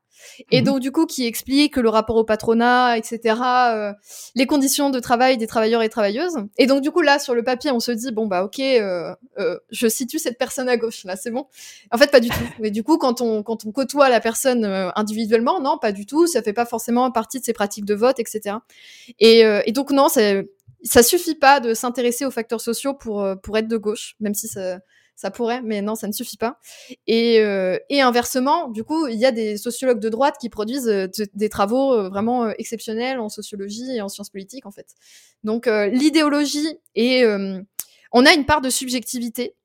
et mmh donc, du coup, qui explique le rapport au patronat, etc., euh, les conditions de travail des travailleurs et travailleuses. Et donc, du coup, là, sur le papier, on se dit, bon, bah, ok, euh, euh, je situe cette personne à gauche, là, c'est bon. En fait, pas du tout. Mais du coup, quand on, quand on côtoie la personne individuellement, non, pas du tout, ça fait pas forcément partie de ses pratiques de vote, etc. Et, et donc, non, ça suffit pas de s'intéresser aux facteurs sociaux pour, pour être de gauche, même si ça ça pourrait, mais non, ça ne suffit pas. Et, euh, et inversement, du coup, il y a des sociologues de droite qui produisent euh, des travaux euh, vraiment exceptionnels en sociologie et en sciences politiques, en fait. Donc, l'idéologie et on a une part de subjectivité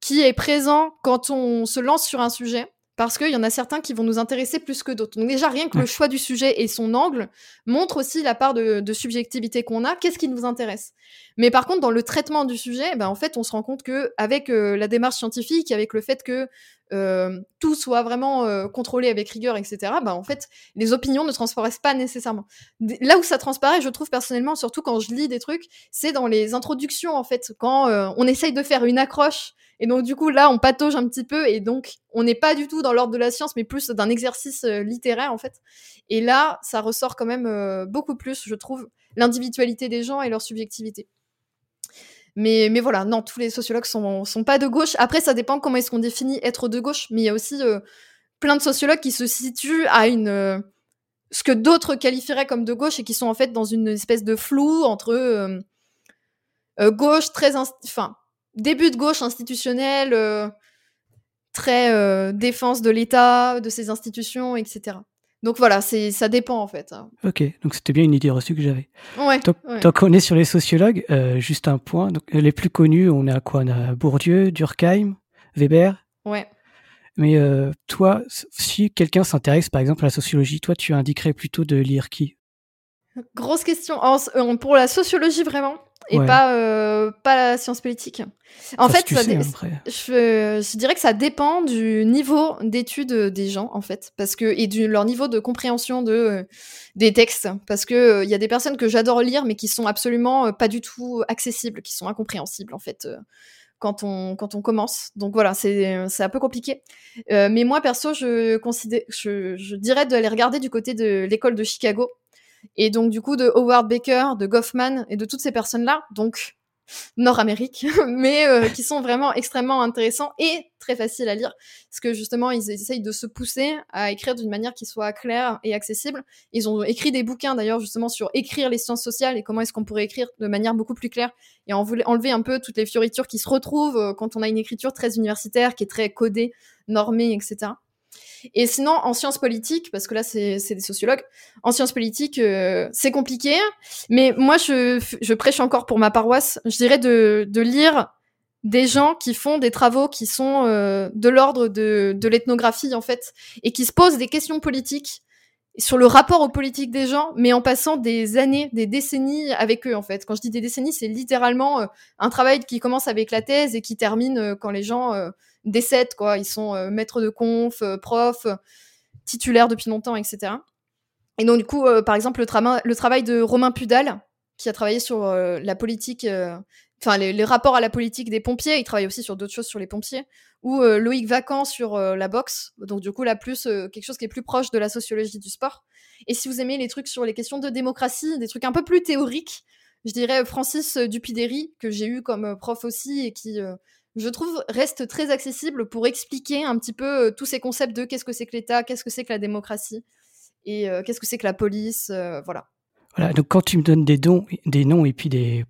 qui est présent quand on se lance sur un sujet parce qu'il y en a certains qui vont nous intéresser plus que d'autres. Donc déjà, rien que le choix du sujet et son angle montre aussi la part de, subjectivité qu'on a, qu'est-ce qui nous intéresse? Mais par contre, dans le traitement du sujet, ben, en fait, on se rend compte que avec euh, la démarche scientifique, avec le fait que euh, tout soit vraiment euh, contrôlé avec rigueur, etc., ben, en fait, les opinions ne transparaissent pas nécessairement. Là où ça transparaît, je trouve personnellement, surtout quand je lis des trucs, c'est dans les introductions, en fait, quand on essaye de faire une accroche et donc, du coup, là, on patauge un petit peu et donc, on n'est pas du tout dans l'ordre de la science, mais plus d'un exercice euh, littéraire, en fait. Et là, ça ressort quand même euh, beaucoup plus, je trouve, l'individualité des gens et leur subjectivité. Mais, voilà, non, tous les sociologues sont, sont pas de gauche. Après, ça dépend comment est-ce qu'on définit être de gauche, mais il y a aussi euh, plein de sociologues qui se situent à une. ce que d'autres qualifieraient comme de gauche et qui sont en fait dans une espèce de flou entre gauche très. Enfin début de gauche institutionnelle, euh, très euh, défense de l'État, de ses institutions, etc. Donc voilà, c'est ça dépend en fait. Hein. Ok, donc c'était bien une idée reçue que j'avais. Ouais. Tant, qu'on est sur les sociologues, euh, juste un point. Donc, les plus connus, on a quoi? On a Bourdieu, Durkheim, Weber. Ouais. Mais toi, si quelqu'un s'intéresse par exemple à la sociologie, toi tu indiquerais plutôt de lire qui? Grosse question. pour la sociologie vraiment, et pas, pas la science politique. En fait, ça, je, je, dirais que ça dépend du niveau d'étude des gens, en fait, parce que et de leur niveau de compréhension de des textes, parce que il y a des personnes que j'adore lire, mais qui sont absolument pas du tout accessibles, qui sont incompréhensibles, en fait quand on, quand on commence. Donc voilà, c'est un peu compliqué. Euh, mais moi, perso, je, considère, je, je dirais d'aller regarder du côté de l'école de Chicago. Et donc, du coup, de Howard Baker, de Goffman et de toutes ces personnes-là. Donc, Nord-Amérique, [LAUGHS] mais euh, qui sont vraiment extrêmement intéressants et très faciles à lire, parce que justement, ils essayent de se pousser à écrire d'une manière qui soit claire et accessible. Ils ont écrit des bouquins d'ailleurs justement sur écrire les sciences sociales et comment est-ce qu'on pourrait écrire de manière beaucoup plus claire et enlever un peu toutes les fioritures qui se retrouvent euh, quand on a une écriture très universitaire, qui est très codée, normée, etc. Et sinon, en sciences politiques, parce que là, c'est des sociologues, en sciences politiques, euh, c'est compliqué. Mais moi, je, je, prêche encore pour ma paroisse. Je dirais de, de lire des gens qui font des travaux qui sont euh, de l'ordre de, de l'ethnographie, en fait, et qui se posent des questions politiques sur le rapport aux politiques des gens, mais en passant des années, des décennies avec eux, en fait. Quand je dis des décennies, c'est littéralement euh, un travail qui commence avec la thèse et qui termine quand les gens des sept, quoi. Ils sont euh, maîtres de conf, euh, profs, titulaires depuis longtemps, etc. Et donc, du coup, euh, par exemple, le, travail de Romain Pudal, qui a travaillé sur la politique, enfin, les, rapports à la politique des pompiers, il travaille aussi sur d'autres choses sur les pompiers, ou Loïc Vacan sur la boxe, donc, du coup, là, plus quelque chose qui est plus proche de la sociologie du sport. Et si vous aimez les trucs sur les questions de démocratie, des trucs un peu plus théoriques, je dirais Francis Dupidéry, que j'ai eu comme prof aussi et qui je trouve, reste très accessible pour expliquer un petit peu euh, tous ces concepts de qu'est-ce que c'est que l'État, qu'est-ce que c'est que la démocratie et euh, qu'est-ce que c'est que la police, euh, voilà. Voilà, donc quand tu me donnes des, dons, des noms et puis des...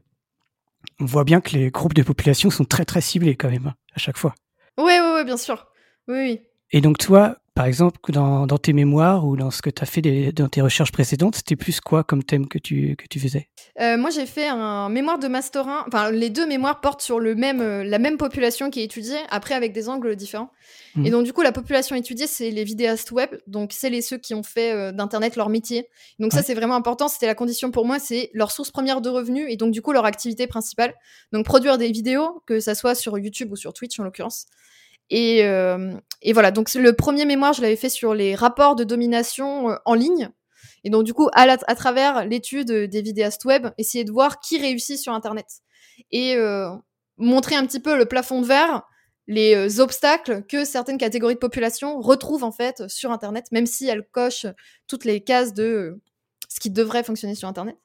On voit bien que les groupes de population sont très très ciblés quand même, à chaque fois. Oui, oui, oui, bien sûr. Oui, oui. Et donc toi, par exemple, dans, tes mémoires ou dans ce que tu as fait dans tes recherches précédentes, c'était plus quoi comme thème que tu, que tu faisais? Euh, Moi, j'ai fait un mémoire de masterin. Enfin, les deux mémoires portent sur le même, euh, la même population qui est étudiée, après avec des angles différents. Mmh. Et donc, du coup, la population étudiée, c'est les vidéastes web. Donc, c'est les ceux qui ont fait euh, d'Internet leur métier. Donc, ça, c'est vraiment important. C'était la condition pour moi. C'est leur source première de revenus et donc, du coup, leur activité principale. Donc, produire des vidéos, que ça soit sur YouTube ou sur Twitch en l'occurrence. Et, euh, et, voilà, donc le premier mémoire, je l'avais fait sur les rapports de domination euh, en ligne. Et donc, du coup, à, à travers l'étude des vidéastes web, essayer de voir qui réussit sur Internet. Et euh, montrer un petit peu le plafond de verre, les obstacles que certaines catégories de population retrouvent en fait sur Internet, même si elles cochent toutes les cases de ce qui devrait fonctionner sur Internet.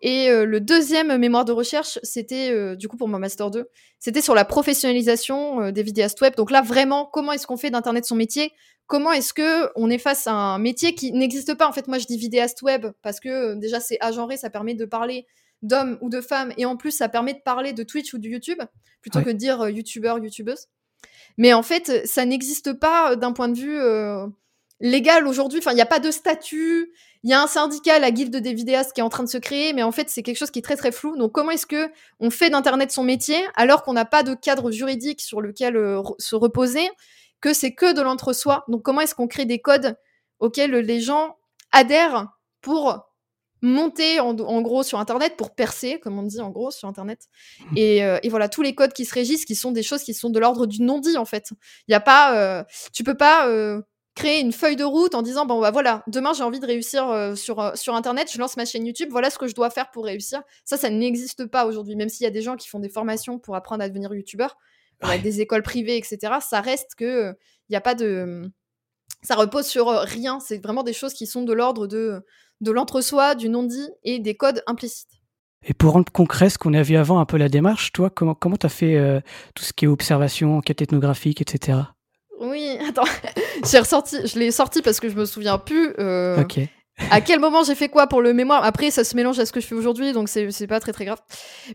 Et euh, le deuxième mémoire de recherche, c'était euh, du coup pour mon master 2, c'était sur la professionnalisation euh, des vidéastes web. Donc là, vraiment, comment est-ce qu'on fait d'Internet son métier? Comment est-ce que on est face à un métier qui n'existe pas? En fait, moi, je dis vidéaste web parce que déjà, c'est agenré, ça permet de parler d'hommes ou de femmes, et en plus, ça permet de parler de Twitch ou de YouTube, plutôt que de dire youtubeur, youtubeuse. Mais en fait, ça n'existe pas d'un point de vue légal aujourd'hui. Enfin, il n'y a pas de statut. Il y a un syndicat, la guilde des vidéastes, qui est en train de se créer, mais en fait, c'est quelque chose qui est très très flou. Donc, comment est-ce que on fait d'internet son métier alors qu'on n'a pas de cadre juridique sur lequel euh, se reposer, que c'est que de l'entre-soi? Donc, comment est-ce qu'on crée des codes auxquels les gens adhèrent pour monter en, gros sur internet pour percer comme on dit en gros sur internet? Mmh. euh, et, voilà tous les codes qui se régissent qui sont des choses qui sont de l'ordre du non dit en fait il y a pas euh, tu peux pas créer une feuille de route en disant bon bah voilà demain j'ai envie de réussir euh, sur euh, sur internet je lance ma chaîne YouTube voilà ce que je dois faire pour réussir. Ça ça n'existe pas aujourd'hui même s'il y a des gens qui font des formations pour apprendre à devenir youtubeur avec des écoles privées etc ça reste que il n'y a pas de ça repose sur euh, rien. C'est vraiment des choses qui sont de l'ordre de de l'entre-soi du non-dit et des codes implicites. Et pour rendre concret ce qu'on a vu avant un peu la démarche toi comment comment t'as fait tout ce qui est observation enquête ethnographique etc oui, attends, [LAUGHS] j'ai ressorti, je l'ai sorti parce que je me souviens plus. Euh, ok. à quel moment j'ai fait quoi pour le mémoire Après, ça se mélange à ce que je fais aujourd'hui, donc c'est pas très très grave.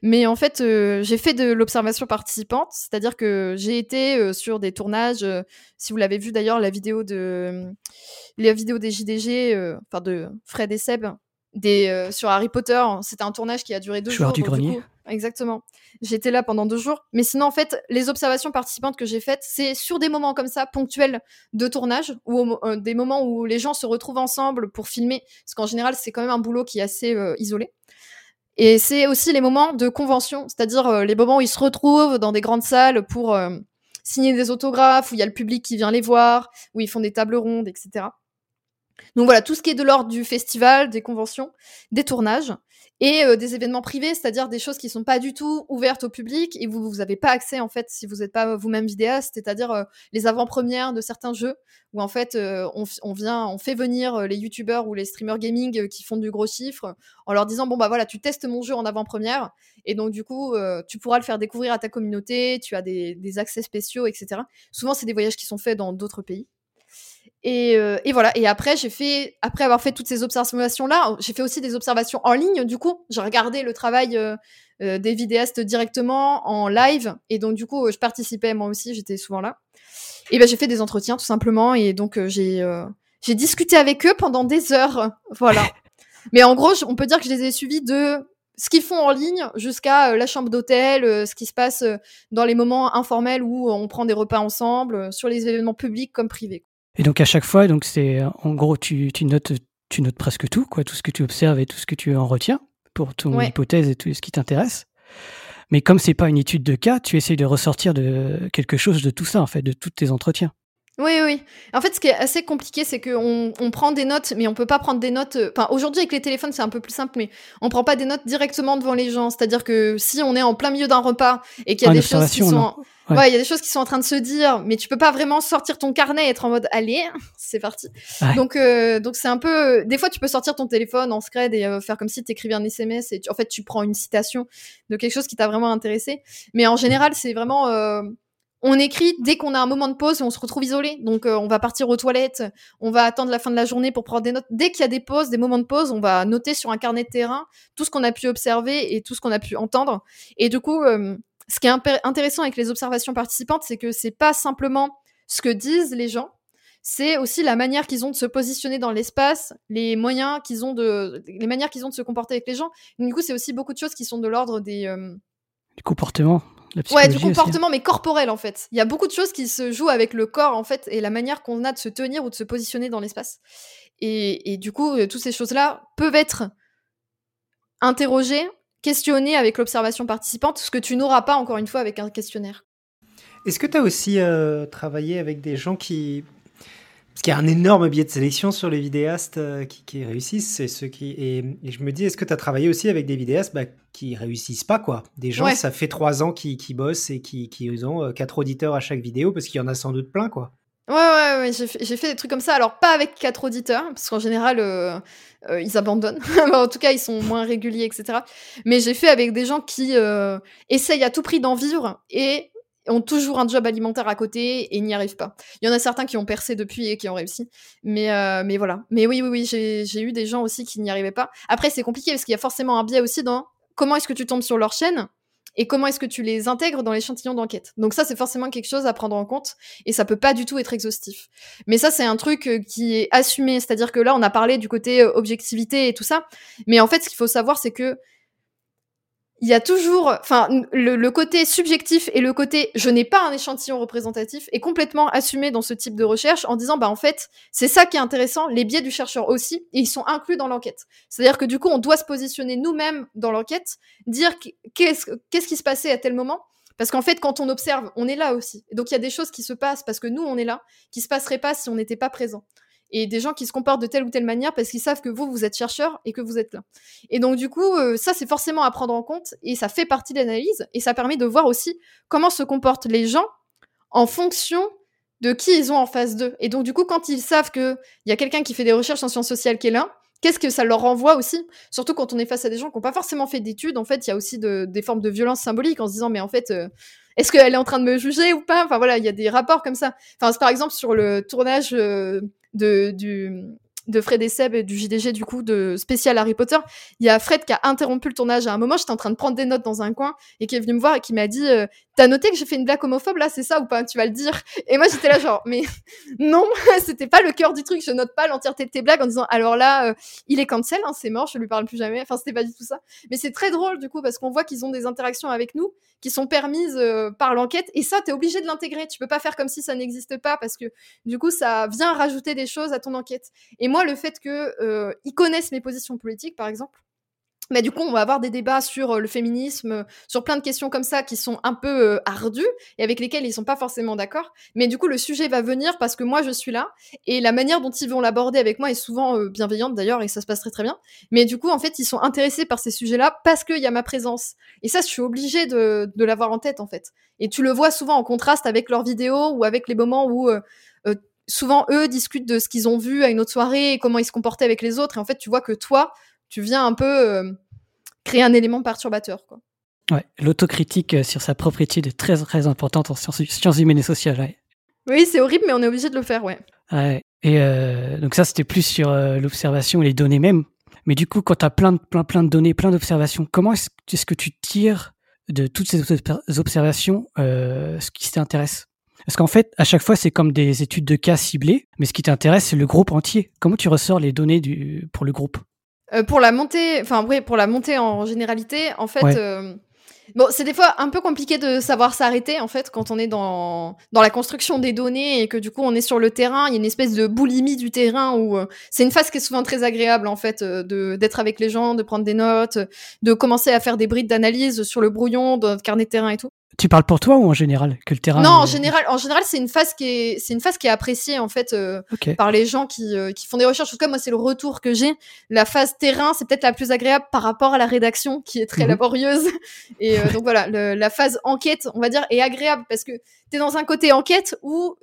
Mais en fait, euh, j'ai fait de l'observation participante, c'est-à-dire que j'ai été euh, sur des tournages. si vous l'avez vu d'ailleurs, la vidéo de la vidéo des JDG, enfin de Fred et Seb, des, sur Harry Potter. C'était un tournage qui a duré deux jours. du grenier. Exactement. J'étais là pendant deux jours. Mais sinon, en fait, les observations participantes que j'ai faites, c'est sur des moments comme ça, ponctuels de tournage, ou euh, des moments où les gens se retrouvent ensemble pour filmer. Parce qu'en général, c'est quand même un boulot qui est assez euh, isolé. Et c'est aussi les moments de convention, c'est-à-dire euh, les moments où ils se retrouvent dans des grandes salles pour signer des autographes, où il y a le public qui vient les voir, où ils font des tables rondes, etc. Donc voilà, tout ce qui est de l'ordre du festival, des conventions, des tournages et euh, des événements privés, c'est-à-dire des choses qui sont pas du tout ouvertes au public et vous vous avez pas accès en fait si vous n'êtes pas vous-même vidéaste, c'est-à-dire euh, les avant-premières de certains jeux où en fait euh, on, vient, on fait venir les youtubeurs ou les streamers gaming qui font du gros chiffre en leur disant bon bah voilà tu testes mon jeu en avant-première et donc du coup tu pourras le faire découvrir à ta communauté, tu as des accès spéciaux etc. Souvent c'est des voyages qui sont faits dans d'autres pays. Et, euh, et, voilà. Et après, j'ai fait, après avoir fait toutes ces observations-là, j'ai fait aussi des observations en ligne. Du coup, j'ai regardé le travail euh, euh, des vidéastes directement en live. Et donc, du coup, je participais moi aussi. J'étais souvent là. Et ben, j'ai fait des entretiens tout simplement. Et donc, j'ai j'ai discuté avec eux pendant des heures. Voilà. [LAUGHS] Mais en gros, on peut dire que je les ai suivis de ce qu'ils font en ligne jusqu'à la chambre d'hôtel, ce qui se passe dans les moments informels où on prend des repas ensemble, sur les événements publics comme privés. Et donc à chaque fois, donc c'est en gros tu, tu, notes tu notes presque tout, quoi, tout ce que tu observes et tout ce que tu en retiens pour ton hypothèse et tout ce qui t'intéresse. Mais comme c'est pas une étude de cas, tu essayes de ressortir de quelque chose de tout ça en fait, de tous tes entretiens. Oui, oui. En fait, ce qui est assez compliqué, c'est qu'on on prend des notes, mais on peut pas prendre des notes. Euh, enfin, aujourd'hui, avec les téléphones, c'est un peu plus simple, mais on prend pas des notes directement devant les gens. C'est-à-dire que si on est en plein milieu d'un repas et qu'il y a des choses qui sont. Ouais, il y a des choses qui sont en train de se dire, mais tu peux pas vraiment sortir ton carnet et être en mode allez, [LAUGHS] c'est parti. Donc, euh, donc c'est un peu. Des fois, tu peux sortir ton téléphone en scred et euh, faire comme si tu écrivais un SMS et en fait, tu prends une citation de quelque chose qui t'a vraiment intéressé. Mais en général, c'est vraiment. Euh, on écrit dès qu'on a un moment de pause et on se retrouve isolé. Donc, on va partir aux toilettes, on va attendre la fin de la journée pour prendre des notes. Dès qu'il y a des pauses, des moments de pause, on va noter sur un carnet de terrain tout ce qu'on a pu observer et tout ce qu'on a pu entendre. Et du coup, ce qui est intéressant avec les observations participantes, c'est que c'est pas simplement ce que disent les gens, c'est aussi la manière qu'ils ont de se positionner dans l'espace, les moyens qu'ils ont de, les manières qu'ils ont de se comporter avec les gens. du coup, c'est aussi beaucoup de choses qui sont de l'ordre des euh, du comportement. ouais, du comportement, mais corporel en fait. Il y a beaucoup de choses qui se jouent avec le corps en fait et la manière qu'on a de se tenir ou de se positionner dans l'espace. Et, et, du coup, euh, toutes ces choses-là peuvent être interrogées questionner avec l'observation participante, ce que tu n'auras pas encore une fois avec un questionnaire. Est-ce que tu as aussi euh, travaillé avec des gens qui... Parce qu'il y a un énorme biais de sélection sur les vidéastes euh, qui, réussissent, c'est ceux qui... Et, je me dis, est-ce que tu as travaillé aussi avec des vidéastes bah, qui réussissent pas, quoi? Des gens, ça fait trois ans qui, bossent et qui, qui ont euh, quatre auditeurs à chaque vidéo, parce qu'il y en a sans doute plein, quoi. Ouais, ouais, ouais, j'ai fait, fait, des trucs comme ça. Alors, pas avec quatre auditeurs, parce qu'en général, euh, euh, ils abandonnent. [LAUGHS] en tout cas, ils sont moins réguliers, etc. Mais j'ai fait avec des gens qui euh, essayent à tout prix d'en vivre et ont toujours un job alimentaire à côté et n'y arrivent pas. Il y en a certains qui ont percé depuis et qui ont réussi. Mais, mais voilà. Mais oui, oui, oui, j'ai eu des gens aussi qui n'y arrivaient pas. Après, c'est compliqué parce qu'il y a forcément un biais aussi dans comment est-ce que tu tombes sur leur chaîne et comment est-ce que tu les intègres dans l'échantillon d'enquête. Donc ça, c'est forcément quelque chose à prendre en compte et ça peut pas du tout être exhaustif. Mais ça, c'est un truc euh, qui est assumé, c'est-à-dire que là, on a parlé du côté euh, objectivité et tout ça, mais en fait, ce qu'il faut savoir, c'est que il y a toujours, enfin, le, côté subjectif et le côté je n'ai pas un échantillon représentatif est complètement assumé dans ce type de recherche en disant, bah, en fait, c'est ça qui est intéressant, les biais du chercheur aussi, et ils sont inclus dans l'enquête. C'est-à-dire que du coup, on doit se positionner nous-mêmes dans l'enquête, dire qu'est-ce, qu'est-ce qui se passait à tel moment, parce qu'en fait, quand on observe, on est là aussi. donc, il y a des choses qui se passent parce que nous, on est là, qui se passeraient pas si on n'était pas présent et des gens qui se comportent de telle ou telle manière parce qu'ils savent que vous, vous êtes chercheur et que vous êtes là. Et donc, du coup, euh, ça, c'est forcément à prendre en compte et ça fait partie de l'analyse et ça permet de voir aussi comment se comportent les gens en fonction de qui ils ont en face d'eux. Et donc, du coup, quand ils savent qu'il y a quelqu'un qui fait des recherches en sciences sociales qui est là, qu'est-ce que ça leur renvoie aussi? Surtout quand on est face à des gens qui n'ont pas forcément fait d'études, en fait, il y a aussi des formes de violence symbolique en se disant, mais en fait, euh, est-ce qu'elle est en train de me juger ou pas? Enfin voilà, il y a des rapports comme ça. Enfin, par exemple, sur le tournage euh, de, Fred et Seb et du JDG du coup de spécial Harry Potter, il y a Fred qui a interrompu le tournage à un moment, j'étais en train de prendre des notes dans un coin et qui est venu me voir et qui m'a dit euh, T'as noté que j'ai fait une blague homophobe là, c'est ça ou pas Tu vas le dire. Et moi j'étais là genre [LAUGHS] mais non, [LAUGHS] c'était pas le cœur du truc, je note pas l'entièreté de tes blagues en disant alors là euh, il est cancel, hein, c'est mort, je lui parle plus jamais. Enfin c'était pas du tout ça. Mais c'est très drôle du coup parce qu'on voit qu'ils ont des interactions avec nous qui sont permises euh, par l'enquête et ça t'es obligé de l'intégrer. Tu peux pas faire comme si ça n'existe pas parce que du coup ça vient rajouter des choses à ton enquête. Et moi le fait que euh, connaissent mes positions politiques par exemple Mais du coup, on va avoir des débats sur le féminisme, sur plein de questions comme ça qui sont un peu ardues et avec lesquelles ils sont pas forcément d'accord. Mais du coup, le sujet va venir parce que moi, je suis là et la manière dont ils vont l'aborder avec moi est souvent bienveillante d'ailleurs et ça se passe très très bien. Mais du coup, en fait, ils sont intéressés par ces sujets-là parce qu'il y a ma présence. Et ça, je suis obligée de, de l'avoir en tête en fait. Et tu le vois souvent en contraste avec leurs vidéos ou avec les moments où souvent eux discutent de ce qu'ils ont vu à une autre soirée et comment ils se comportaient avec les autres. Et en fait, tu vois que toi, tu viens un peu euh, créer un élément perturbateur. Quoi. Ouais, l'autocritique euh, sur sa propre étude est très très importante en sciences, humaines et sociales. Oui, c'est horrible, mais on est obligé de le faire, ouais. ouais. Et euh, donc ça, c'était plus sur l'observation et les données même. Mais du coup, quand tu as plein de, plein, plein de données, plein d'observations, comment est-ce que tu tires de toutes ces observations ce qui t'intéresse? Parce qu'en fait, à chaque fois, c'est comme des études de cas ciblées, mais ce qui t'intéresse, c'est le groupe entier. Comment tu ressors les données du, pour le groupe? Euh, pour la montée, enfin oui, pour la montée en généralité, en fait, euh, bon, c'est des fois un peu compliqué de savoir s'arrêter en fait quand on est dans dans la construction des données et que du coup on est sur le terrain. Il y a une espèce de boulimie du terrain où euh, c'est une phase qui est souvent très agréable en fait de d'être avec les gens, de prendre des notes, de commencer à faire des brides d'analyse sur le brouillon, de notre carnet de terrain et tout. Tu parles pour toi ou en général que le terrain Non, en général, en général, c'est une phase qui est, c'est une phase qui est appréciée en fait euh, par les gens qui, euh, qui font des recherches. En tout cas, moi, c'est le retour que j'ai. La phase terrain, c'est peut-être la plus agréable par rapport à la rédaction, qui est très mhm. laborieuse. [LAUGHS] Et euh, donc voilà, la phase enquête, on va dire, est agréable parce que tu es dans un côté enquête où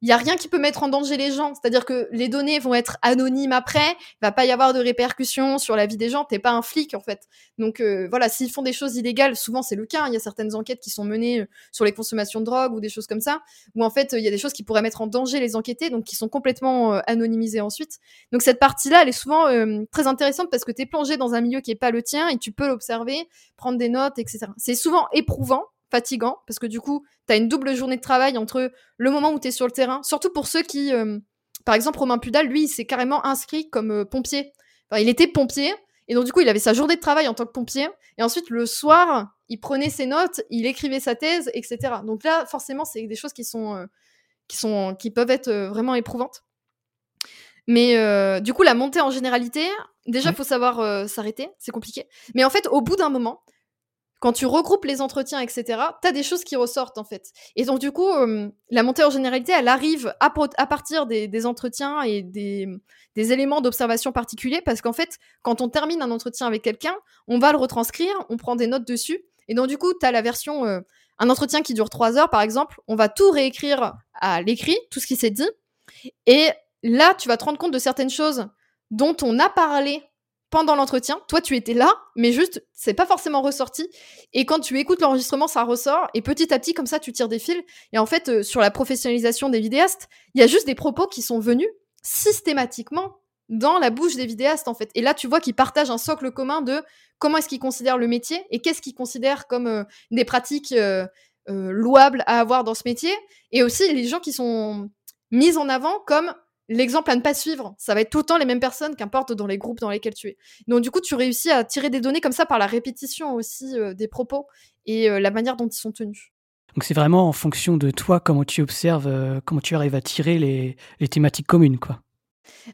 il y a rien qui peut mettre en danger les gens. C'est-à-dire que les données vont être anonymes après, il va pas y avoir de répercussions sur la vie des gens. T'es pas un flic en fait. Donc euh, voilà, s'ils font des choses illégales, souvent c'est le cas. Il y a certaines enquêtes qui sont menées euh, sur les consommations de drogue ou des choses comme ça, où en fait il y a des choses qui pourraient mettre en danger les enquêtés, donc qui sont complètement euh, anonymisées ensuite. Donc cette partie-là, elle est souvent très intéressante parce que t'es plongé dans un milieu qui est pas le tien et tu peux l'observer, prendre des notes, etc. C'est souvent éprouvant fatigant parce que du coup, tu as une double journée de travail entre le moment où tu es sur le terrain, surtout pour ceux qui, euh, par exemple, Romain Pudal, lui, il s'est carrément inscrit comme euh, pompier. Enfin, il était pompier, et donc du coup, il avait sa journée de travail en tant que pompier, et ensuite, le soir, il prenait ses notes, il écrivait sa thèse, etc. Donc là, forcément, c'est des choses qui sont, euh, qui sont, qui peuvent être vraiment éprouvantes. Mais du coup, la montée en généralité, déjà, il faut savoir s'arrêter, c'est compliqué. Mais en fait, au bout d'un moment, quand tu regroupes les entretiens, etc., tu as des choses qui ressortent en fait. Et donc du coup, euh, la montée en généralité, elle arrive à, partir des, entretiens et des, des éléments d'observation particuliers, parce qu'en fait, quand on termine un entretien avec quelqu'un, on va le retranscrire, on prend des notes dessus, et donc du coup, tu as la version, euh, un entretien qui dure trois heures par exemple, on va tout réécrire à l'écrit, tout ce qui s'est dit, et là, tu vas te rendre compte de certaines choses dont on a parlé pendant l'entretien. Toi, tu étais là, mais juste, c'est pas forcément ressorti. Et quand tu écoutes l'enregistrement, ça ressort. Et petit à petit, comme ça, tu tires des fils. Et en fait, euh, sur la professionnalisation des vidéastes, il y a juste des propos qui sont venus systématiquement dans la bouche des vidéastes, en fait. Et là, tu vois qu'ils partagent un socle commun de comment est-ce qu'ils considèrent le métier et qu'est-ce qu'ils considèrent comme euh, des pratiques euh, louables à avoir dans ce métier. Et aussi les gens qui sont mis en avant comme l'exemple à ne pas suivre. Ça va être tout le temps les mêmes personnes, qu'importe dans les groupes dans lesquels tu es. Donc du coup, tu réussis à tirer des données comme ça par la répétition aussi euh, des propos et euh, la manière dont ils sont tenus. Donc c'est vraiment en fonction de toi comment tu observes, euh, comment tu arrives à tirer les, les thématiques communes, quoi.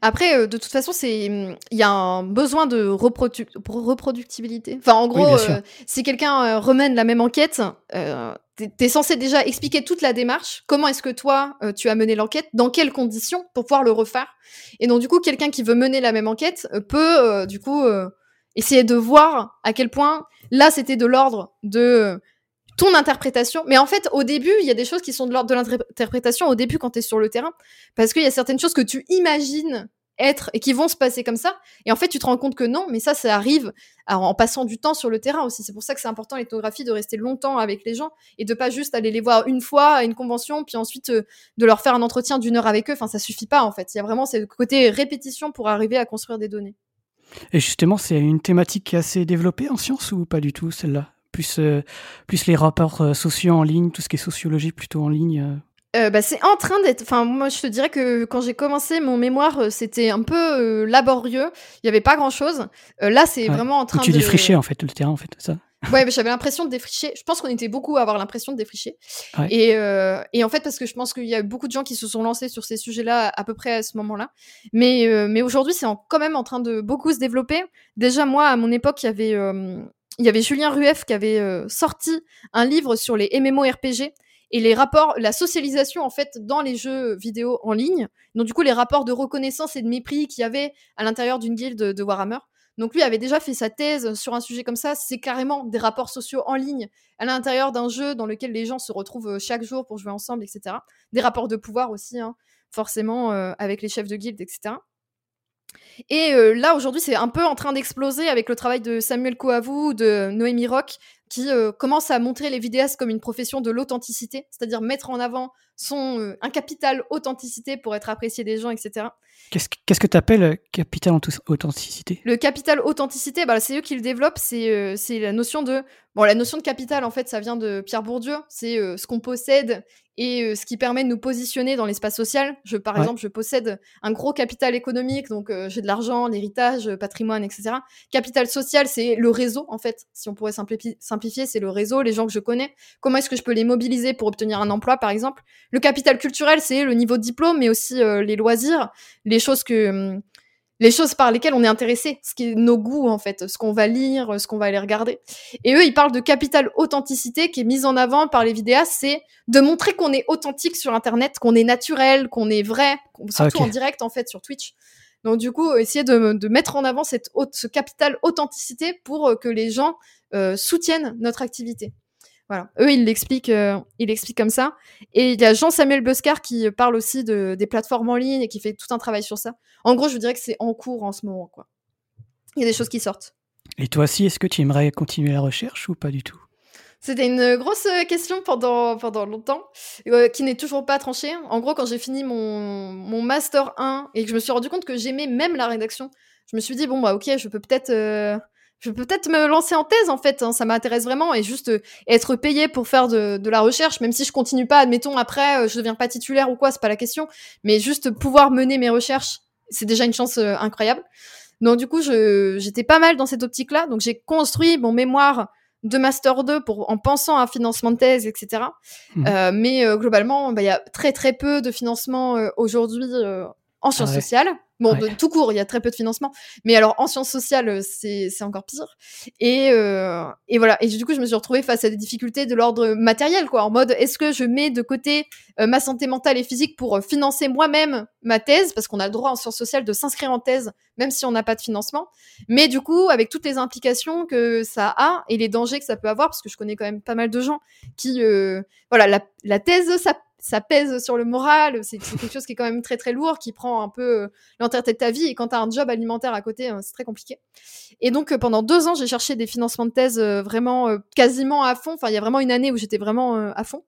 Après, de toute façon, c'est il y a un besoin de reproductibilité. Enfin, en gros, si quelqu'un remène la même enquête, tu es censé déjà expliquer toute la démarche. Comment est-ce que toi, euh, tu as mené l'enquête? Dans quelles conditions Pour pouvoir le refaire? Et donc, du coup, quelqu'un qui veut mener la même enquête euh, peut, euh, du coup, essayer de voir à quel point là, c'était de l'ordre de ton interprétation. Mais en fait, au début, il y a des choses qui sont de l'ordre de l'interprétation au début quand tu es sur le terrain. Parce qu'il y a certaines choses que tu imagines être et qui vont se passer comme ça. Et en fait, tu te rends compte que non, mais ça, ça arrive en passant du temps sur le terrain aussi. C'est pour ça que c'est important l'ethnographie de rester longtemps avec les gens et de pas juste aller les voir une fois à une convention puis ensuite euh, de leur faire un entretien d'une heure avec eux. Enfin, ça suffit pas en fait. Il y a vraiment ce côté répétition pour arriver à construire des données. Et justement, c'est une thématique qui est assez développée en sciences ou pas du tout celle-là? Plus, euh, plus les rapports euh, sociaux en ligne, tout ce qui est sociologie plutôt en ligne euh, bah, c'est en train d'être. Enfin, moi, je te dirais que quand j'ai commencé mon mémoire, c'était un peu euh, laborieux. Il n'y avait pas grand chose. là, c'est vraiment en train tu de. Tu défrichais en fait le terrain, en fait, ça. Ouais, mais j'avais l'impression de défricher. Je pense qu'on était beaucoup à avoir l'impression de défricher. Et, euh, et, en fait, parce que je pense qu'il y a beaucoup de gens qui se sont lancés sur ces sujets-là à peu près à ce moment-là. Mais, euh, mais aujourd'hui, c'est quand même en train de beaucoup se développer. Déjà, moi, à mon époque, il y avait, euh, il y avait Julien Rueff qui avait sorti un livre sur les MMORPG et les rapports, la socialisation en fait dans les jeux vidéo en ligne. Donc du coup, les rapports de reconnaissance et de mépris qu'il y avait à l'intérieur d'une guilde de Warhammer. Donc lui avait déjà fait sa thèse sur un sujet comme ça. C'est carrément des rapports sociaux en ligne à l'intérieur d'un jeu dans lequel les gens se retrouvent euh, chaque jour pour jouer ensemble, etc. Des rapports de pouvoir aussi, hein, forcément, euh, avec les chefs de guilde, etc. Et euh, là, aujourd'hui, c'est un peu en train d'exploser avec le travail de Samuel Coavou, de Noémie Rock, qui commence à montrer les vidéastes comme une profession de l'authenticité, c'est-à-dire mettre en avant son, un capital authenticité pour être apprécié des gens, etc. Qu'est-ce que tu appelles euh, capital authenticité? Le capital authenticité, bah, c'est eux qui le développent. C'est euh, la notion de. Bon, la notion de capital, en fait, ça vient de Pierre Bourdieu. C'est euh, ce qu'on possède et euh, ce qui permet de nous positionner dans l'espace social. Je, par exemple, je possède un gros capital économique, donc euh, j'ai de l'argent, l'héritage, euh, patrimoine, etc. Capital social, c'est le réseau, en fait. Si on pourrait simplifier, c'est le réseau, les gens que je connais. Comment est-ce que je peux les mobiliser pour obtenir un emploi, par exemple? Le capital culturel, c'est le niveau de diplôme, mais aussi les loisirs, les choses que hum, les choses par lesquelles on est intéressé, ce qui est nos goûts en fait, ce qu'on va lire, ce qu'on va aller regarder. Et eux, ils parlent de capital authenticité qui est mise en avant par les vidéastes, c'est de montrer qu'on est authentique sur Internet, qu'on est naturel, qu'on est vrai, surtout en direct en fait sur Twitch. Donc du coup, essayer de, mettre en avant cette ce capital authenticité pour euh, que les gens euh, soutiennent notre activité. Voilà. Eux, ils l'expliquent, euh, ils l'expliquent comme ça. Et il y a Jean-Samuel Buscar qui parle aussi de, des plateformes en ligne et qui fait tout un travail sur ça. En gros, je vous dirais que c'est en cours en ce moment, quoi. Il y a des choses qui sortent. Et toi aussi, est-ce que tu aimerais continuer la recherche ou pas du tout? C'était une grosse question pendant, pendant longtemps, euh, qui n'est toujours pas tranchée. En gros, quand j'ai fini mon, mon Master 1 et que je me suis rendu compte que j'aimais même la rédaction, je me suis dit, bon, bah ok, je peux peut-être euh, je peux peut-être me lancer en thèse en fait, hein, ça m'intéresse vraiment et juste euh, être payé pour faire de, la recherche, même si je continue pas, admettons après, euh, je deviens pas titulaire ou quoi, c'est pas la question, mais juste pouvoir mener mes recherches, c'est déjà une chance euh, incroyable. Donc du coup, j'étais pas mal dans cette optique-là, donc j'ai construit mon mémoire de master 2 pour en pensant à financement de thèse, etc. Mmh. mais globalement, bah, il y a très très peu de financement aujourd'hui en sciences ah sociales. Bon, tout court, il y a très peu de financement. Mais alors, en sciences sociales, euh, c'est encore pire. Et, euh, et voilà. Et du coup, je me suis retrouvée face à des difficultés de l'ordre matériel, quoi. En mode, est-ce que je mets de côté euh, ma santé mentale et physique pour financer moi-même ma thèse? Parce qu'on a le droit en sciences sociales de s'inscrire en thèse, même si on n'a pas de financement. Mais du coup, avec toutes les implications que ça a et les dangers que ça peut avoir, parce que je connais quand même pas mal de gens qui, voilà, la, la thèse, ça ça pèse sur le moral, c'est quelque chose qui est quand même très très lourd, qui prend un peu euh, l'entièreté de ta vie, et quand tu as un job alimentaire à côté, hein, c'est très compliqué. Et donc euh, pendant deux ans, j'ai cherché des financements de thèse euh, vraiment quasiment à fond, enfin il y a vraiment une année où j'étais vraiment à fond.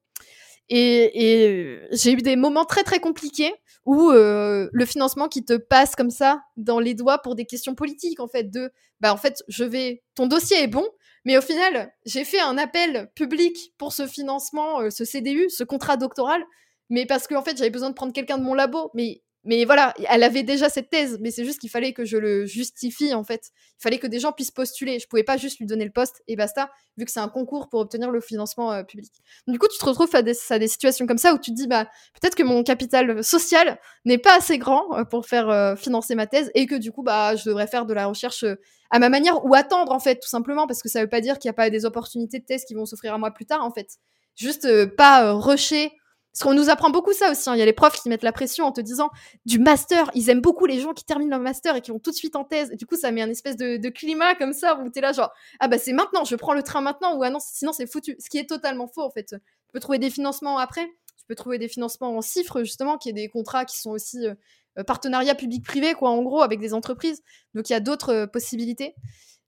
Et, j'ai eu des moments très très compliqués où le financement qui te passe comme ça dans les doigts pour des questions politiques en fait de bah en fait je vais ton dossier est bon mais au final, j'ai fait un appel public pour ce financement, euh, ce CDU, ce contrat doctoral, mais parce qu'en en fait, j'avais besoin de prendre quelqu'un de mon labo. Mais, mais voilà, elle avait déjà cette thèse, mais c'est juste qu'il fallait que je le justifie, en fait. Il fallait que des gens puissent postuler. Je pouvais pas juste lui donner le poste et basta, vu que c'est un concours pour obtenir le financement euh, public. Du coup, tu te retrouves à des, à des, situations comme ça où tu te dis, bah, peut-être que mon capital social n'est pas assez grand euh, pour faire financer ma thèse et que du coup, bah, je devrais faire de la recherche à ma manière ou attendre en fait tout simplement parce que ça veut pas dire qu'il n'y a pas des opportunités de thèse qui vont s'offrir à moi plus tard en fait juste euh, pas euh, rusher parce qu'on nous apprend beaucoup ça aussi hein. il y a les profs qui mettent la pression en te disant du master ils aiment beaucoup les gens qui terminent leur master et qui vont tout de suite en thèse et du coup ça met un espèce de, climat comme ça où t'es là genre ah bah c'est maintenant je prends le train maintenant ou ah non sinon c'est foutu ce qui est totalement faux en fait tu peux trouver des financements après tu peux trouver des financements en chiffres justement qui est des contrats qui sont aussi euh, euh, partenariat public-privé, quoi, en gros, avec des entreprises. Donc il y a d'autres euh, possibilités.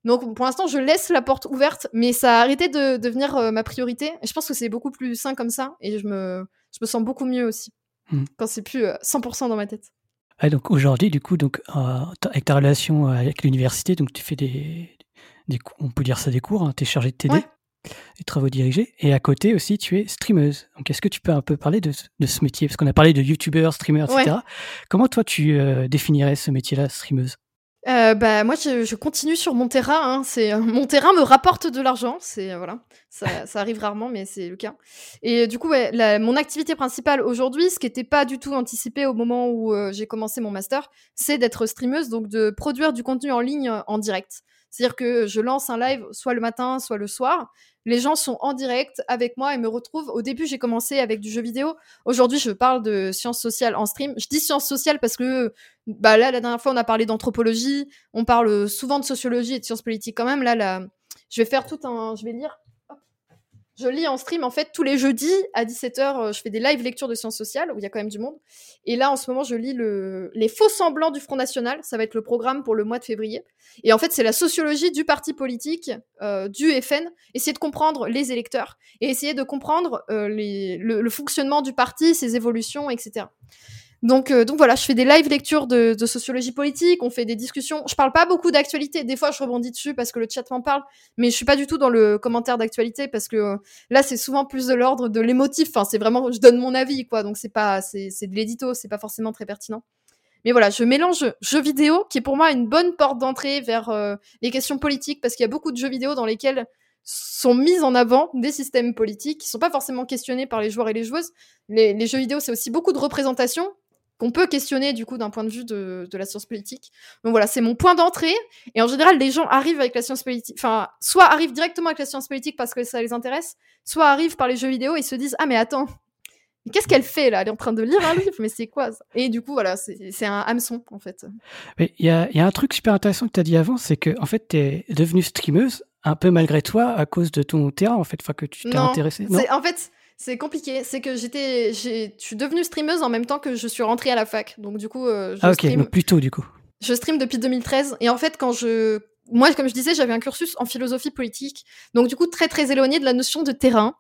Donc pour l'instant, je laisse la porte ouverte, mais ça a arrêté de devenir euh, ma priorité. Et je pense que c'est beaucoup plus sain comme ça, et je me, je me sens beaucoup mieux aussi hmm. quand c'est plus 100% dans ma tête. donc aujourd'hui, du coup, donc avec ta relation avec l'université, donc tu fais des, des, on peut dire ça des cours, hein, tu es chargé de t'aider les travaux dirigés. Et à côté aussi, tu es streameuse. Donc, est-ce que tu peux un peu parler de, ce métier? Parce qu'on a parlé de youtubeur, streamer, etc. Comment toi, tu euh, définirais ce métier-là, streameuse? Euh, bah moi je, continue sur mon terrain. Hein. C'est mon terrain me rapporte de l'argent. C'est voilà, ça, ça, arrive rarement, mais c'est le cas. Et du coup, mon activité principale aujourd'hui, ce qui n'était pas du tout anticipé au moment où euh, j'ai commencé mon master, c'est d'être streameuse, donc de produire du contenu en ligne en direct. C'est-à-dire que je lance un live soit le matin, soit le soir. Les gens sont en direct avec moi et me retrouvent. Au début, j'ai commencé avec du jeu vidéo. Aujourd'hui, je parle de sciences sociales en stream. Je dis sciences sociales parce que bah là, la dernière fois, on a parlé d'anthropologie. On parle souvent de sociologie et de sciences politiques quand même. Là, là, je vais faire tout un. Je vais lire je lis en stream, en fait, tous les jeudis à 17h, euh, je fais des live lectures de sciences sociales, où il y a quand même du monde. Et là, en ce moment, je lis le... les faux semblants du Front National. Ça va être le programme pour le mois de février. Et en fait, c'est la sociologie du parti politique, euh, du FN. Essayer de comprendre les électeurs et essayer de comprendre euh, le, fonctionnement du parti, ses évolutions, etc. Donc, euh, donc voilà, je fais des live lectures de, sociologie politique, on fait des discussions. Je parle pas beaucoup d'actualité. Des fois, je rebondis dessus parce que le chat m'en parle, mais je suis pas du tout dans le commentaire d'actualité parce que euh, là, c'est souvent plus de l'ordre de l'émotif. Enfin, c'est vraiment, je donne mon avis, quoi. Donc c'est pas, c'est, de l'édito, c'est pas forcément très pertinent. Mais voilà, je mélange jeux vidéo, qui est pour moi une bonne porte d'entrée vers euh, les questions politiques, parce qu'il y a beaucoup de jeux vidéo dans lesquels sont mis en avant des systèmes politiques qui sont pas forcément questionnés par les joueurs et les joueuses. Les, les jeux vidéo, c'est aussi beaucoup de représentation qu'on peut questionner du coup d'un point de vue de, la science politique. Donc voilà, c'est mon point d'entrée. Et en général, les gens arrivent avec la science politique, enfin, soit arrivent directement avec la science politique parce que ça les intéresse, soit arrivent par les jeux vidéo et se disent ah mais attends, qu'est-ce qu'elle fait là? Elle est en train de lire un livre, mais c'est quoi ça? Et du coup voilà, c'est un hameçon en fait. Mais il y a, y a, un truc super intéressant que tu as dit avant, c'est que en fait tu es devenue streameuse un peu malgré toi à cause de ton terrain en fait, enfin que tu t'es intéressé. Non, en fait c'est compliqué. C'est que j'étais, je suis devenue streameuse en même temps que je suis rentrée à la fac. Donc du coup, euh, je ah ok, donc plus tôt du coup. Je stream depuis 2013 et en fait quand je, moi comme je disais, j'avais un cursus en philosophie politique, donc du coup très très éloigné de la notion de terrain.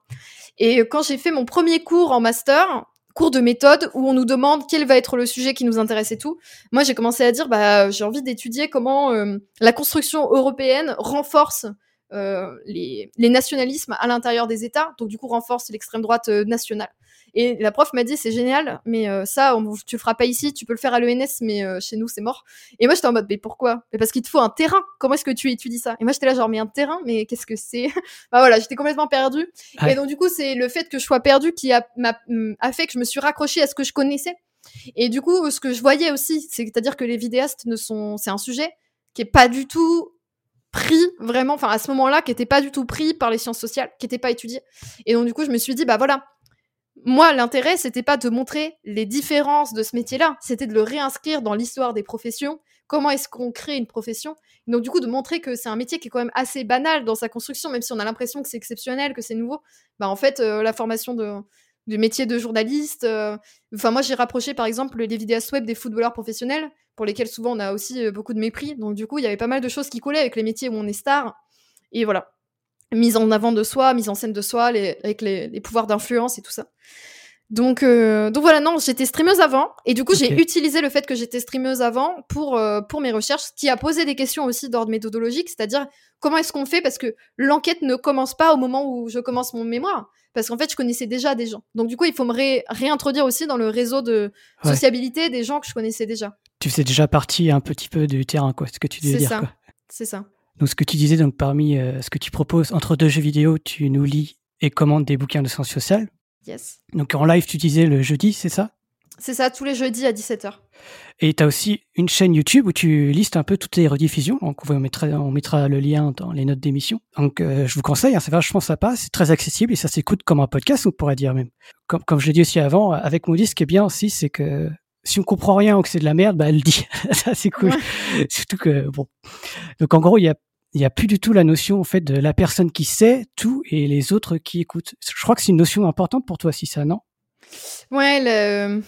Et quand j'ai fait mon premier cours en master, cours de méthode où on nous demande quel va être le sujet qui nous intéresse et tout. Moi, j'ai commencé à dire, bah, j'ai envie d'étudier comment euh, la construction européenne renforce euh, les, nationalismes à l'intérieur des États, donc du coup renforce l'extrême droite euh, nationale. Et la prof m'a dit c'est génial, mais euh, ça tu le feras pas ici, tu peux le faire à l'ENS, mais chez nous c'est mort. Et moi j'étais en mode mais pourquoi? Mais parce qu'il te faut un terrain. Comment est-ce que tu étudies ça? Et moi j'étais là genre mais un terrain, mais qu'est-ce que c'est? [LAUGHS] Bah voilà, j'étais complètement perdue. Et donc du coup c'est le fait que je sois perdue qui a, mm, a fait que je me suis raccrochée à ce que je connaissais. Et du coup ce que je voyais aussi, c'est-à-dire que les vidéastes ne sont, c'est un sujet qui est pas du tout pris vraiment, enfin à ce moment-là, qui n'était pas du tout pris par les sciences sociales, qui n'était pas étudié. Et donc du coup, je me suis dit, bah voilà, moi l'intérêt, c'était pas de montrer les différences de ce métier-là, c'était de le réinscrire dans l'histoire des professions. Comment est-ce qu'on crée une profession? Donc du coup, de montrer que c'est un métier qui est quand même assez banal dans sa construction, même si on a l'impression que c'est exceptionnel, que c'est nouveau. Bah en fait, euh, la formation de du métier de journaliste. Euh, enfin, moi, j'ai rapproché, par exemple, les vidéastes web des footballeurs professionnels pour lesquels souvent on a aussi euh, beaucoup de mépris. Donc du coup, il y avait pas mal de choses qui collaient avec les métiers où on est star. Et voilà, mise en avant de soi, mise en scène de soi, avec les, pouvoirs d'influence et tout ça. Donc, euh, donc voilà, non, j'étais streameuse avant, et du coup j'ai utilisé le fait que j'étais streameuse avant pour, euh, pour mes recherches, ce qui a posé des questions aussi d'ordre méthodologique, c'est-à-dire comment est-ce qu'on fait, parce que l'enquête ne commence pas au moment où je commence mon mémoire, parce qu'en fait je connaissais déjà des gens. Donc du coup il faut me réintroduire aussi dans le réseau de sociabilité des gens que je connaissais déjà tu faisais déjà partie un petit peu du terrain, quoi, ce que tu disais dire. C'est ça. Donc, ce que tu disais, donc, parmi euh, ce que tu proposes, entre deux jeux vidéo, tu nous lis et commandes des bouquins de sciences sociales. Yes. Donc, en live, tu disais le jeudi, c'est ça? C'est ça, tous les jeudis à 17h. Et tu as aussi une chaîne YouTube où tu listes un peu toutes les rediffusions. Donc, on mettra, on mettra le lien dans les notes d'émission. Donc, euh, je vous conseille, hein, c'est vachement sympa, c'est très accessible et ça s'écoute comme un podcast, on pourrait dire même. Comme, comme je l'ai dit aussi avant, avec Moody, ce qui est bien aussi, c'est que si on comprend rien ou que c'est de la merde, bah elle le dit. [LAUGHS] ça c'est cool. [LAUGHS] Surtout que bon. Donc en gros, il y a il y a plus du tout la notion en fait de la personne qui sait tout et les autres qui écoutent. Je crois que c'est une notion importante pour toi, si ça, non? Ouais, le,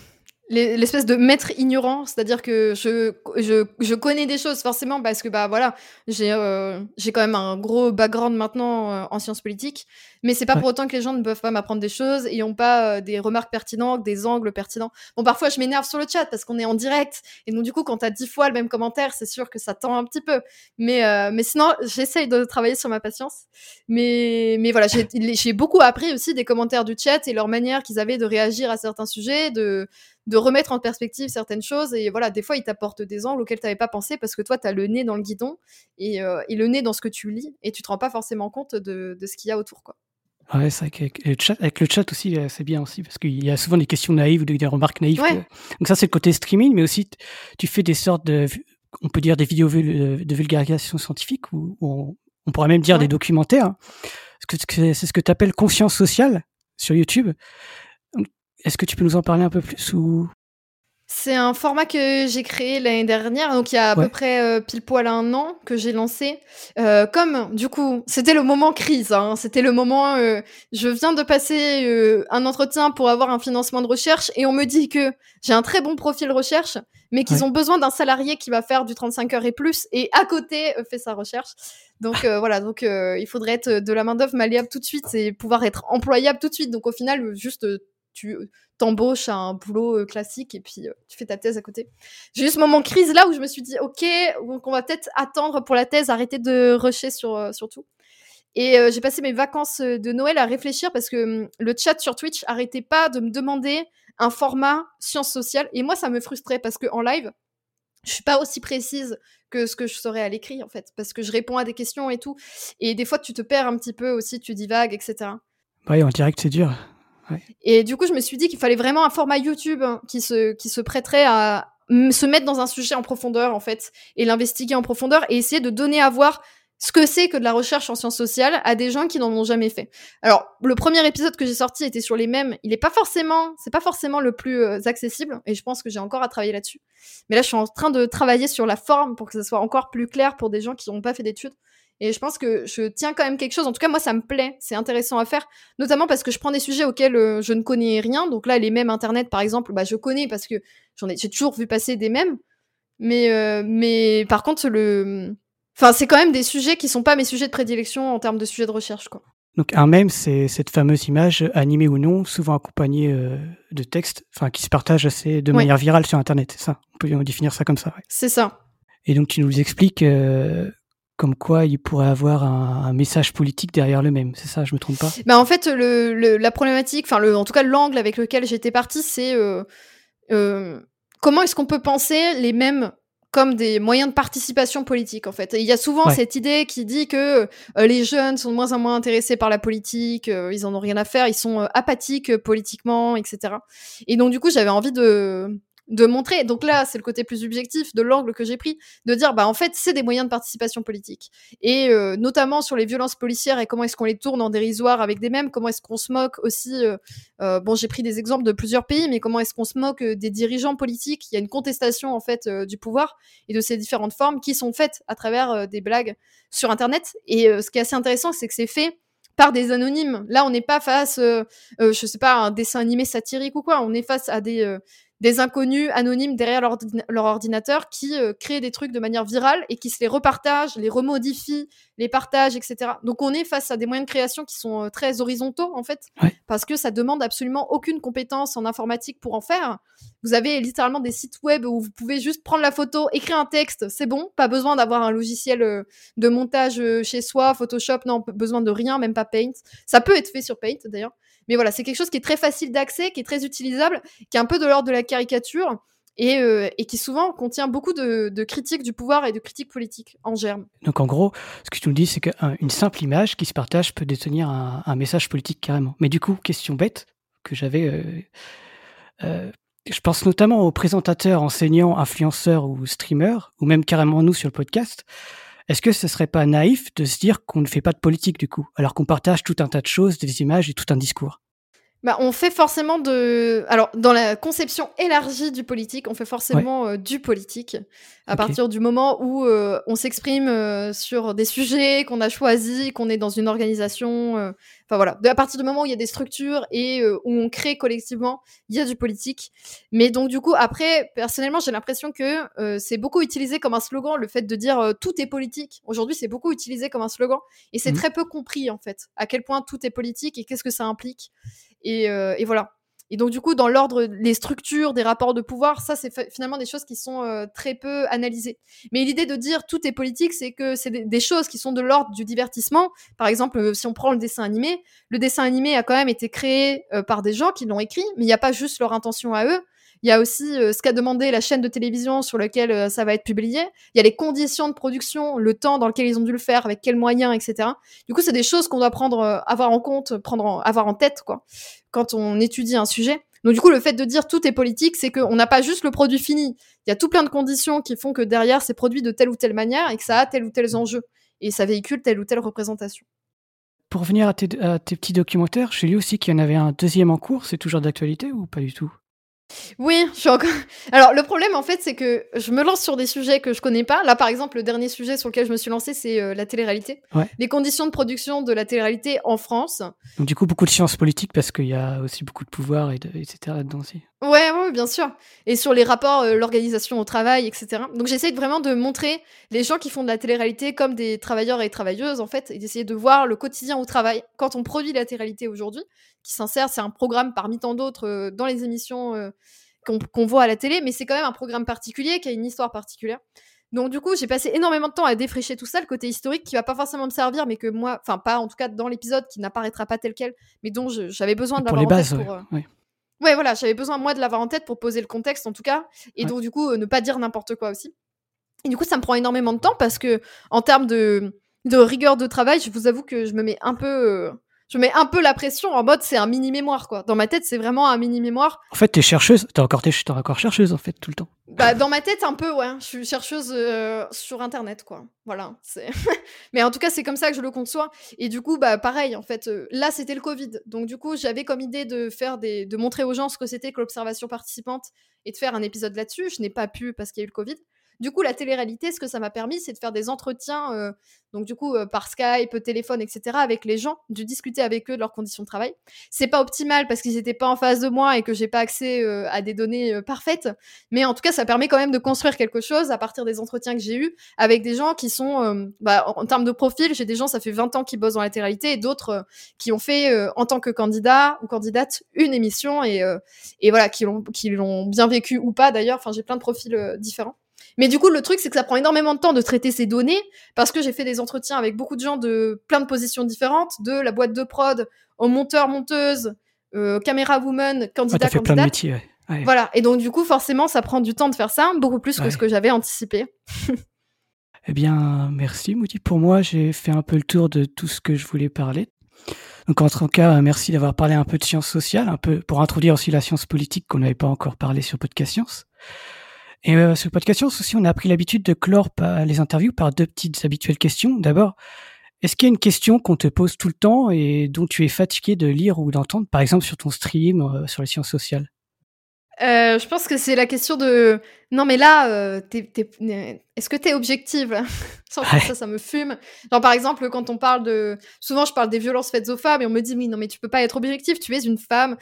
l'espèce de maître ignorant, c'est-à-dire que je, je, je, connais des choses forcément parce que bah voilà, j'ai euh, j'ai quand même un gros background maintenant euh, en sciences politiques, Mais c'est pas pour autant que les gens ne peuvent pas m'apprendre des choses et n'ont pas euh, des remarques pertinentes, des angles pertinents. Bon, parfois, je m'énerve sur le chat parce qu'on est en direct. Et donc, du coup, quand t'as dix fois le même commentaire, c'est sûr que ça tend un petit peu. Mais, euh, mais sinon, j'essaye de travailler sur ma patience. Mais, mais voilà, j'ai beaucoup appris aussi des commentaires du chat et leur manière qu'ils avaient de réagir à certains sujets, de, de remettre en perspective certaines choses. Et voilà, des fois, ils t'apportent des angles auxquels tu n'avais pas pensé parce que toi, tu as le nez dans le guidon et, euh, et, le nez dans ce que tu lis et tu te rends pas forcément compte de, de ce qu'il y a autour. Quoi. Ouais, c'est avec, le chat, avec le chat aussi, euh, c'est bien aussi parce qu'il y a souvent des questions naïves ou des remarques naïves. Donc ça, c'est le côté streaming, mais aussi tu fais des sortes de, on peut dire des vidéos de vulgarisation scientifique ou, on, pourrait même dire des documentaires. C'est ce que tu appelles conscience sociale sur YouTube. Est-ce que tu peux nous en parler un peu plus ou? C'est un format que j'ai créé l'année dernière, donc il y a à peu près euh, pile poil un an que j'ai lancé. Euh, comme du coup, c'était le moment crise, hein, c'était le moment. Euh, je viens de passer un entretien pour avoir un financement de recherche et on me dit que j'ai un très bon profil recherche, mais qu'ils ont besoin d'un salarié qui va faire du 35 heures et plus et à côté fait sa recherche. Donc voilà, donc il faudrait être de la main d'œuvre malléable tout de suite et pouvoir être employable tout de suite. Donc au final, juste tu t'embauches à un boulot euh, classique et puis euh, tu fais ta thèse à côté. J'ai eu ce moment crise là où je me suis dit, ok, donc on va peut-être attendre pour la thèse, arrêter de rusher sur, euh, sur tout. Et j'ai passé mes vacances de Noël à réfléchir parce que hum, le chat sur Twitch arrêtait pas de me demander un format sciences sociales. Et moi, ça me frustrait parce que en live, je suis pas aussi précise que ce que je serais à l'écrit en fait, parce que je réponds à des questions et tout. Et des fois, tu te perds un petit peu aussi, tu divagues, etc. Oui, en direct, c'est dur. Et du coup, je me suis dit qu'il fallait vraiment un format YouTube hein, qui, se, qui se prêterait à se mettre dans un sujet en profondeur, en fait, et l'investiguer en profondeur et essayer de donner à voir ce que c'est que de la recherche en sciences sociales à des gens qui n'en ont jamais fait. Alors, le premier épisode que j'ai sorti était sur les mêmes. Il est pas forcément, c'est pas forcément le plus euh, accessible, et je pense que j'ai encore à travailler là-dessus. Mais là, je suis en train de travailler sur la forme pour que ça soit encore plus clair pour des gens qui n'ont pas fait d'études. Et je pense que je tiens quand même quelque chose. En tout cas, moi, ça me plaît. C'est intéressant à faire. Notamment parce que je prends des sujets auxquels euh, je ne connais rien. Donc là, les mêmes Internet, par exemple, bah, je connais parce que j'en ai, j'ai toujours vu passer des mêmes. Mais, euh, mais par contre, le. Enfin, c'est quand même des sujets qui sont pas mes sujets de prédilection en termes de sujets de recherche, quoi. Donc un mème, c'est cette fameuse image, animée ou non, souvent accompagnée euh, de textes, enfin qui se partage assez de manière virale sur Internet, c'est ça On peut définir ça comme ça. C'est ça. Et donc tu nous expliques comme quoi il pourrait avoir un, message politique derrière le même. C'est ça, je me trompe pas? Bah En fait, le, la problématique, enfin, en tout cas, l'angle avec lequel j'étais partie, c'est euh, euh, comment est-ce qu'on peut penser les mêmes comme des moyens de participation politique en fait? il y a souvent cette idée qui dit que euh, les jeunes sont de moins en moins intéressés par la politique, ils en ont rien à faire, ils sont apathiques politiquement, etc. Et donc du coup j'avais envie de de montrer. Donc là, c'est le côté plus objectif de l'angle que j'ai pris, de dire, bah en fait, c'est des moyens de participation politique. Et euh, notamment sur les violences policières et comment est-ce qu'on les tourne en dérisoire avec des mêmes, comment est-ce qu'on se moque aussi. Euh, euh, bon, j'ai pris des exemples de plusieurs pays, mais comment est-ce qu'on se moque des dirigeants politiques? Il y a une contestation en fait du pouvoir et de ces différentes formes qui sont faites à travers des blagues sur Internet. Et ce qui est assez intéressant, c'est que c'est fait par des anonymes. Là, on n'est pas face, je sais pas, à un dessin animé satirique ou quoi. On est face à des des inconnus anonymes derrière leur, ordinateur qui euh, créent des trucs de manière virale et qui se les repartagent, les remodifient, les partagent, etc. Donc on est face à des moyens de création qui sont euh, très horizontaux en fait, parce que ça demande absolument aucune compétence en informatique pour en faire. Vous avez littéralement des sites web où vous pouvez juste prendre la photo, écrire un texte, c'est bon, pas besoin d'avoir un logiciel euh, de montage chez soi, Photoshop, non, besoin de rien, même pas Paint. Ça peut être fait sur Paint d'ailleurs. Mais voilà, c'est quelque chose qui est très facile d'accès, qui est très utilisable, qui est un peu de l'ordre de la caricature. Et, euh, qui souvent contient beaucoup de, critiques du pouvoir et de critiques politiques en germe. Donc en gros, ce que tu nous dis, c'est qu'une simple image qui se partage peut détenir un, message politique carrément. Mais du coup, question bête que j'avais, euh, euh, je pense notamment aux présentateurs, enseignants, influenceurs ou streamers, ou même carrément nous sur le podcast. Est-ce que ce serait pas naïf de se dire qu'on ne fait pas de politique du coup, alors qu'on partage tout un tas de choses, des images et tout un discours? Bah, on fait forcément de. Alors, dans la conception élargie du politique, on fait forcément euh, du politique. À partir du moment où euh, on s'exprime euh, sur des sujets qu'on a choisis, qu'on est dans une organisation. Enfin voilà. à partir du moment où il y a des structures et où on crée collectivement, il y a du politique. Mais donc, du coup, après, personnellement, j'ai l'impression que c'est beaucoup utilisé comme un slogan, le fait de dire tout est politique. Aujourd'hui, c'est beaucoup utilisé comme un slogan. Et c'est mmh. très peu compris, en fait, à quel point tout est politique et qu'est-ce que ça implique. Euh, et, voilà. Et donc, du coup, dans l'ordre, les structures des rapports de pouvoir, ça, c'est finalement des choses qui sont euh, très peu analysées. Mais l'idée de dire tout est politique, c'est que c'est des, choses qui sont de l'ordre du divertissement. Par exemple, euh, si on prend le dessin animé, le dessin animé a quand même été créé par des gens qui l'ont écrit, mais il n'y a pas juste leur intention à eux. Il y a aussi euh, ce qu'a demandé la chaîne de télévision sur laquelle euh, ça va être publié. Il y a les conditions de production, le temps dans lequel ils ont dû le faire, avec quels moyens, etc. Du coup, c'est des choses qu'on doit prendre, euh, avoir en compte, prendre, avoir en tête, quoi, quand on étudie un sujet. Donc du coup, le fait de dire tout est politique, c'est qu'on n'a pas juste le produit fini. Il y a tout plein de conditions qui font que derrière, c'est produit de telle ou telle manière et que ça a tel ou tel enjeu. Et ça véhicule telle ou telle représentation. Pour revenir à tes, à tes petits documentaires, j'ai lu aussi qu'il y en avait un deuxième en cours. C'est toujours d'actualité ou pas du tout? Oui, je suis encore. [LAUGHS] Alors, le problème, en fait, c'est que je me lance sur des sujets que je connais pas. Là, par exemple, le dernier sujet sur lequel je me suis lancée, c'est euh, la télé-réalité. Les conditions de production de la télé-réalité en France. Donc, du coup, beaucoup de sciences politiques parce qu'il y a aussi beaucoup de pouvoir, et etc. là-dedans aussi. Ouais, ouais, bien sûr. Et sur les rapports, euh, l'organisation au travail, etc. Donc, j'essaie vraiment de montrer les gens qui font de la télé-réalité comme des travailleurs et travailleuses, en fait, et d'essayer de voir le quotidien au travail quand on produit la télé-réalité aujourd'hui qui s'insère. C'est un programme parmi tant d'autres euh, dans les émissions euh, qu'on voit à la télé, mais c'est quand même un programme particulier qui a une histoire particulière. Donc du coup, j'ai passé énormément de temps à défricher tout ça, le côté historique qui va pas forcément me servir, mais que moi, enfin pas en tout cas dans l'épisode qui n'apparaîtra pas tel quel, mais dont j'avais besoin de pour. Euh, ouais. Voilà, j'avais besoin moi de l'avoir en tête pour poser le contexte en tout cas, et donc du coup ne pas dire n'importe quoi aussi. Et du coup, ça me prend énormément de temps parce que en termes de, de rigueur de travail, je vous avoue que je me mets un peu je mets un peu la pression en mode c'est un mini mémoire quoi. Dans ma tête, c'est vraiment un mini mémoire. En fait, t'es chercheuse, t'es encore, t'es, encore chercheuse en fait tout le temps. Bah dans ma tête un peu ouais, je suis chercheuse euh, sur internet quoi. Voilà, c'est [LAUGHS] Mais en tout cas, c'est comme ça que je le conçois et du coup bah pareil en fait, euh, là c'était le Covid. Donc du coup, j'avais comme idée de faire des de montrer aux gens ce que c'était que l'observation participante et de faire un épisode là-dessus. Je n'ai pas pu parce qu'il y a eu le Covid. Du coup, la télé-réalité, ce que ça m'a permis, c'est de faire des entretiens, euh, donc du coup, euh, par Skype, téléphone, etc., avec les gens, de discuter avec eux de leurs conditions de travail. C'est pas optimal parce qu'ils n'étaient pas en face de moi et que j'ai pas accès euh, à des données parfaites, mais en tout cas, ça permet quand même de construire quelque chose à partir des entretiens que j'ai eus avec des gens qui sont, bah, en, termes de profil, j'ai des gens, ça fait 20 ans qui bossent dans la télé-réalité et d'autres qui ont fait, en tant que candidat ou candidate, une émission et, et voilà, qui l'ont, qui l'ont bien vécu ou pas d'ailleurs. Enfin, j'ai plein de profils différents. Mais du coup, le truc, c'est que ça prend énormément de temps de traiter ces données parce que j'ai fait des entretiens avec beaucoup de gens de plein de positions différentes, de la boîte de prod au monteur, monteuse, euh, caméra woman, candidat, ouais, plein de métiers, ouais. Voilà. Et donc, du coup, forcément, ça prend du temps de faire ça, beaucoup plus que ce que j'avais anticipé. [LAUGHS] eh bien, merci, Moody. Pour moi, j'ai fait un peu le tour de tout ce que je voulais parler. Donc, en tout cas, merci d'avoir parlé un peu de sciences sociales, un peu pour introduire aussi la science politique qu'on n'avait pas encore parlé sur Podcast Science. Et euh, le podcast aussi, on a pris l'habitude de clore les interviews par deux petites habituelles questions. D'abord, est-ce qu'il y a une question qu'on te pose tout le temps et dont tu es fatigué de lire ou d'entendre, par exemple sur ton stream, euh, sur les sciences sociales? Euh, je pense que c'est la question de non mais là euh, est-ce que t'es objective? [LAUGHS] Ça ça me fume. Genre par exemple quand on parle de souvent je parle des violences faites aux femmes et on me dit oui non mais tu peux pas être objective tu es une femme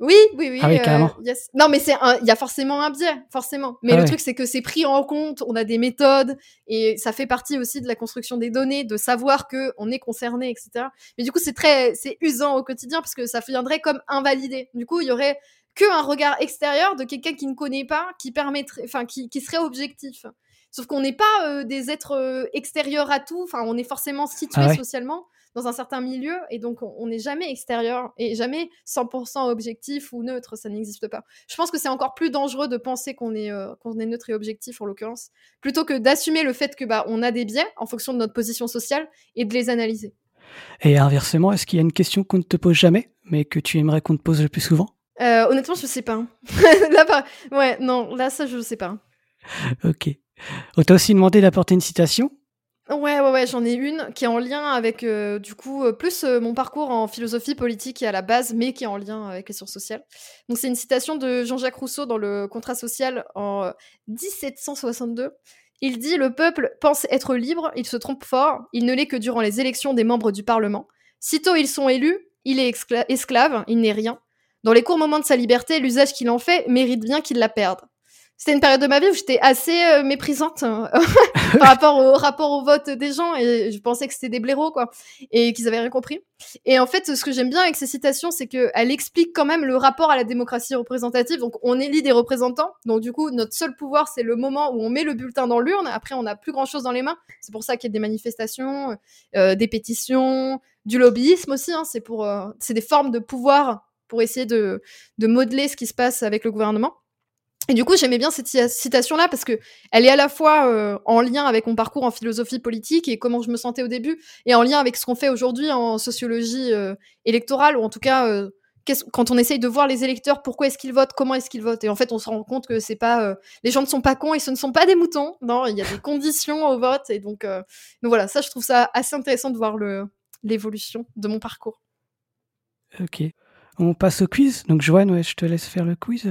oui, oui, oui. Ah euh, Non, mais c'est il y a forcément un biais, forcément. Mais ah le truc, c'est que c'est pris en compte. On a des méthodes et ça fait partie aussi de la construction des données, de savoir que on est concerné, etc. Mais du coup, c'est très, c'est usant au quotidien parce que ça viendrait comme invalidé. Du coup, il y aurait que un regard extérieur de quelqu'un qui ne connaît pas, qui permettrait, enfin, qui, qui serait objectif. Sauf qu'on n'est pas euh, des êtres euh, extérieurs à tout. Enfin, on est forcément situé ah socialement dans un certain milieu et donc on n'est jamais extérieur et jamais 100% objectif ou neutre, ça n'existe pas. Je pense que c'est encore plus dangereux de penser qu'on est, euh, qu'on est neutre et objectif en l'occurrence, plutôt que d'assumer le fait que bah, on a des biais en fonction de notre position sociale et de les analyser. Et inversement, est-ce qu'il y a une question qu'on ne te pose jamais, mais que tu aimerais qu'on te pose le plus souvent? Euh, Honnêtement, je sais pas. [LAUGHS] Là, ouais, non, là, ça, je sais pas. ok. On t'a aussi demandé d'apporter une citation? Ouais, ouais, ouais, j'en ai une qui est en lien avec, euh, du coup, euh, plus euh, mon parcours en philosophie politique à la base, mais qui est en lien avec les sciences sociales. Donc, c'est une citation de Jean-Jacques Rousseau dans le Contrat social en 1762. Il dit Le peuple pense être libre, il se trompe fort, il ne l'est que durant les élections des membres du Parlement. Sitôt ils sont élus, il est esclave, il n'est rien. Dans les courts moments de sa liberté, l'usage qu'il en fait mérite bien qu'il la perde c'était une période de ma vie où j'étais assez euh, méprisante hein, [LAUGHS] par rapport au rapport au vote des gens et je pensais que c'était des blaireaux quoi et qu'ils avaient rien compris. Et en fait, ce que j'aime bien avec ces citations, c'est qu'elle explique quand même le rapport à la démocratie représentative. Donc, on élit des représentants. Donc, du coup, notre seul pouvoir, c'est le moment où on met le bulletin dans l'urne. Après, on n'a plus grand chose dans les mains. C'est pour ça qu'il y a des manifestations, euh, des pétitions, du lobbyisme aussi. Hein. C'est pour, euh, c'est des formes de pouvoir pour essayer de modeler ce qui se passe avec le gouvernement. Et du coup, j'aimais bien cette citation-là parce que elle est à la fois euh, en lien avec mon parcours en philosophie politique et comment je me sentais au début, et en lien avec ce qu'on fait aujourd'hui en sociologie euh, électorale, ou en tout cas euh, quand on essaye de voir les électeurs, pourquoi est-ce qu'ils votent, comment est-ce qu'ils votent. Et en fait, on se rend compte que c'est pas les gens ne sont pas cons et ce ne sont pas des moutons. Non, il y a des conditions au vote. Et donc, donc voilà, ça, je trouve ça assez intéressant de voir l'évolution de mon parcours. Ok. On passe au quiz. Donc, Joanne, ouais, je te laisse faire le quiz.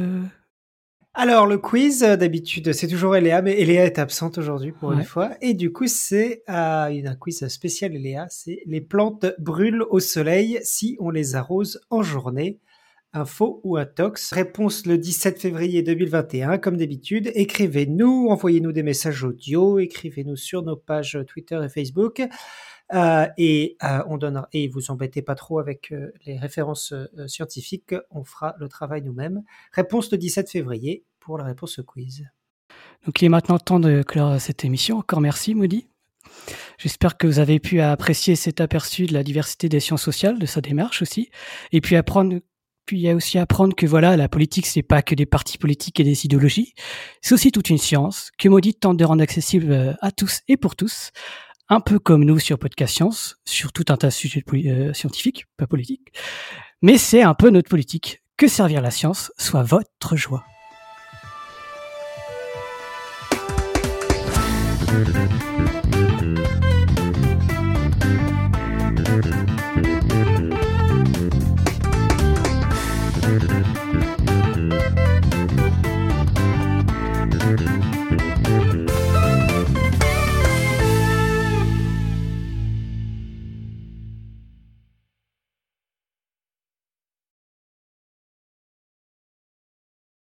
Alors, le quiz, euh, d'habitude, c'est toujours Eléa, mais Eléa est absente aujourd'hui pour une fois. Et du coup, c'est euh, un quiz spécial Eléa. C'est les plantes brûlent au soleil si on les arrose en journée. Un faux ou un tox? Réponse le 17 février 2021, comme d'habitude. Écrivez-nous, envoyez-nous des messages audio, écrivez-nous sur nos pages Twitter et Facebook. Euh, et euh, on donnera, et vous embêtez pas trop avec euh, les références scientifiques, on fera le travail nous-mêmes. Réponse le 17 février pour la réponse au quiz. Donc il est maintenant temps de clore cette émission. Encore merci Maudit. J'espère que vous avez pu apprécier cet aperçu de la diversité des sciences sociales, de sa démarche aussi, et puis apprendre puis il y a aussi apprendre que voilà, la politique, c'est pas que des partis politiques et des idéologies. C'est aussi toute une science que Maudit tente de rendre accessible à tous et pour tous un peu comme nous sur Podcast Science, sur tout un tas de sujets euh, scientifiques, pas politiques. Mais c'est un peu notre politique. Que servir la science soit votre joie.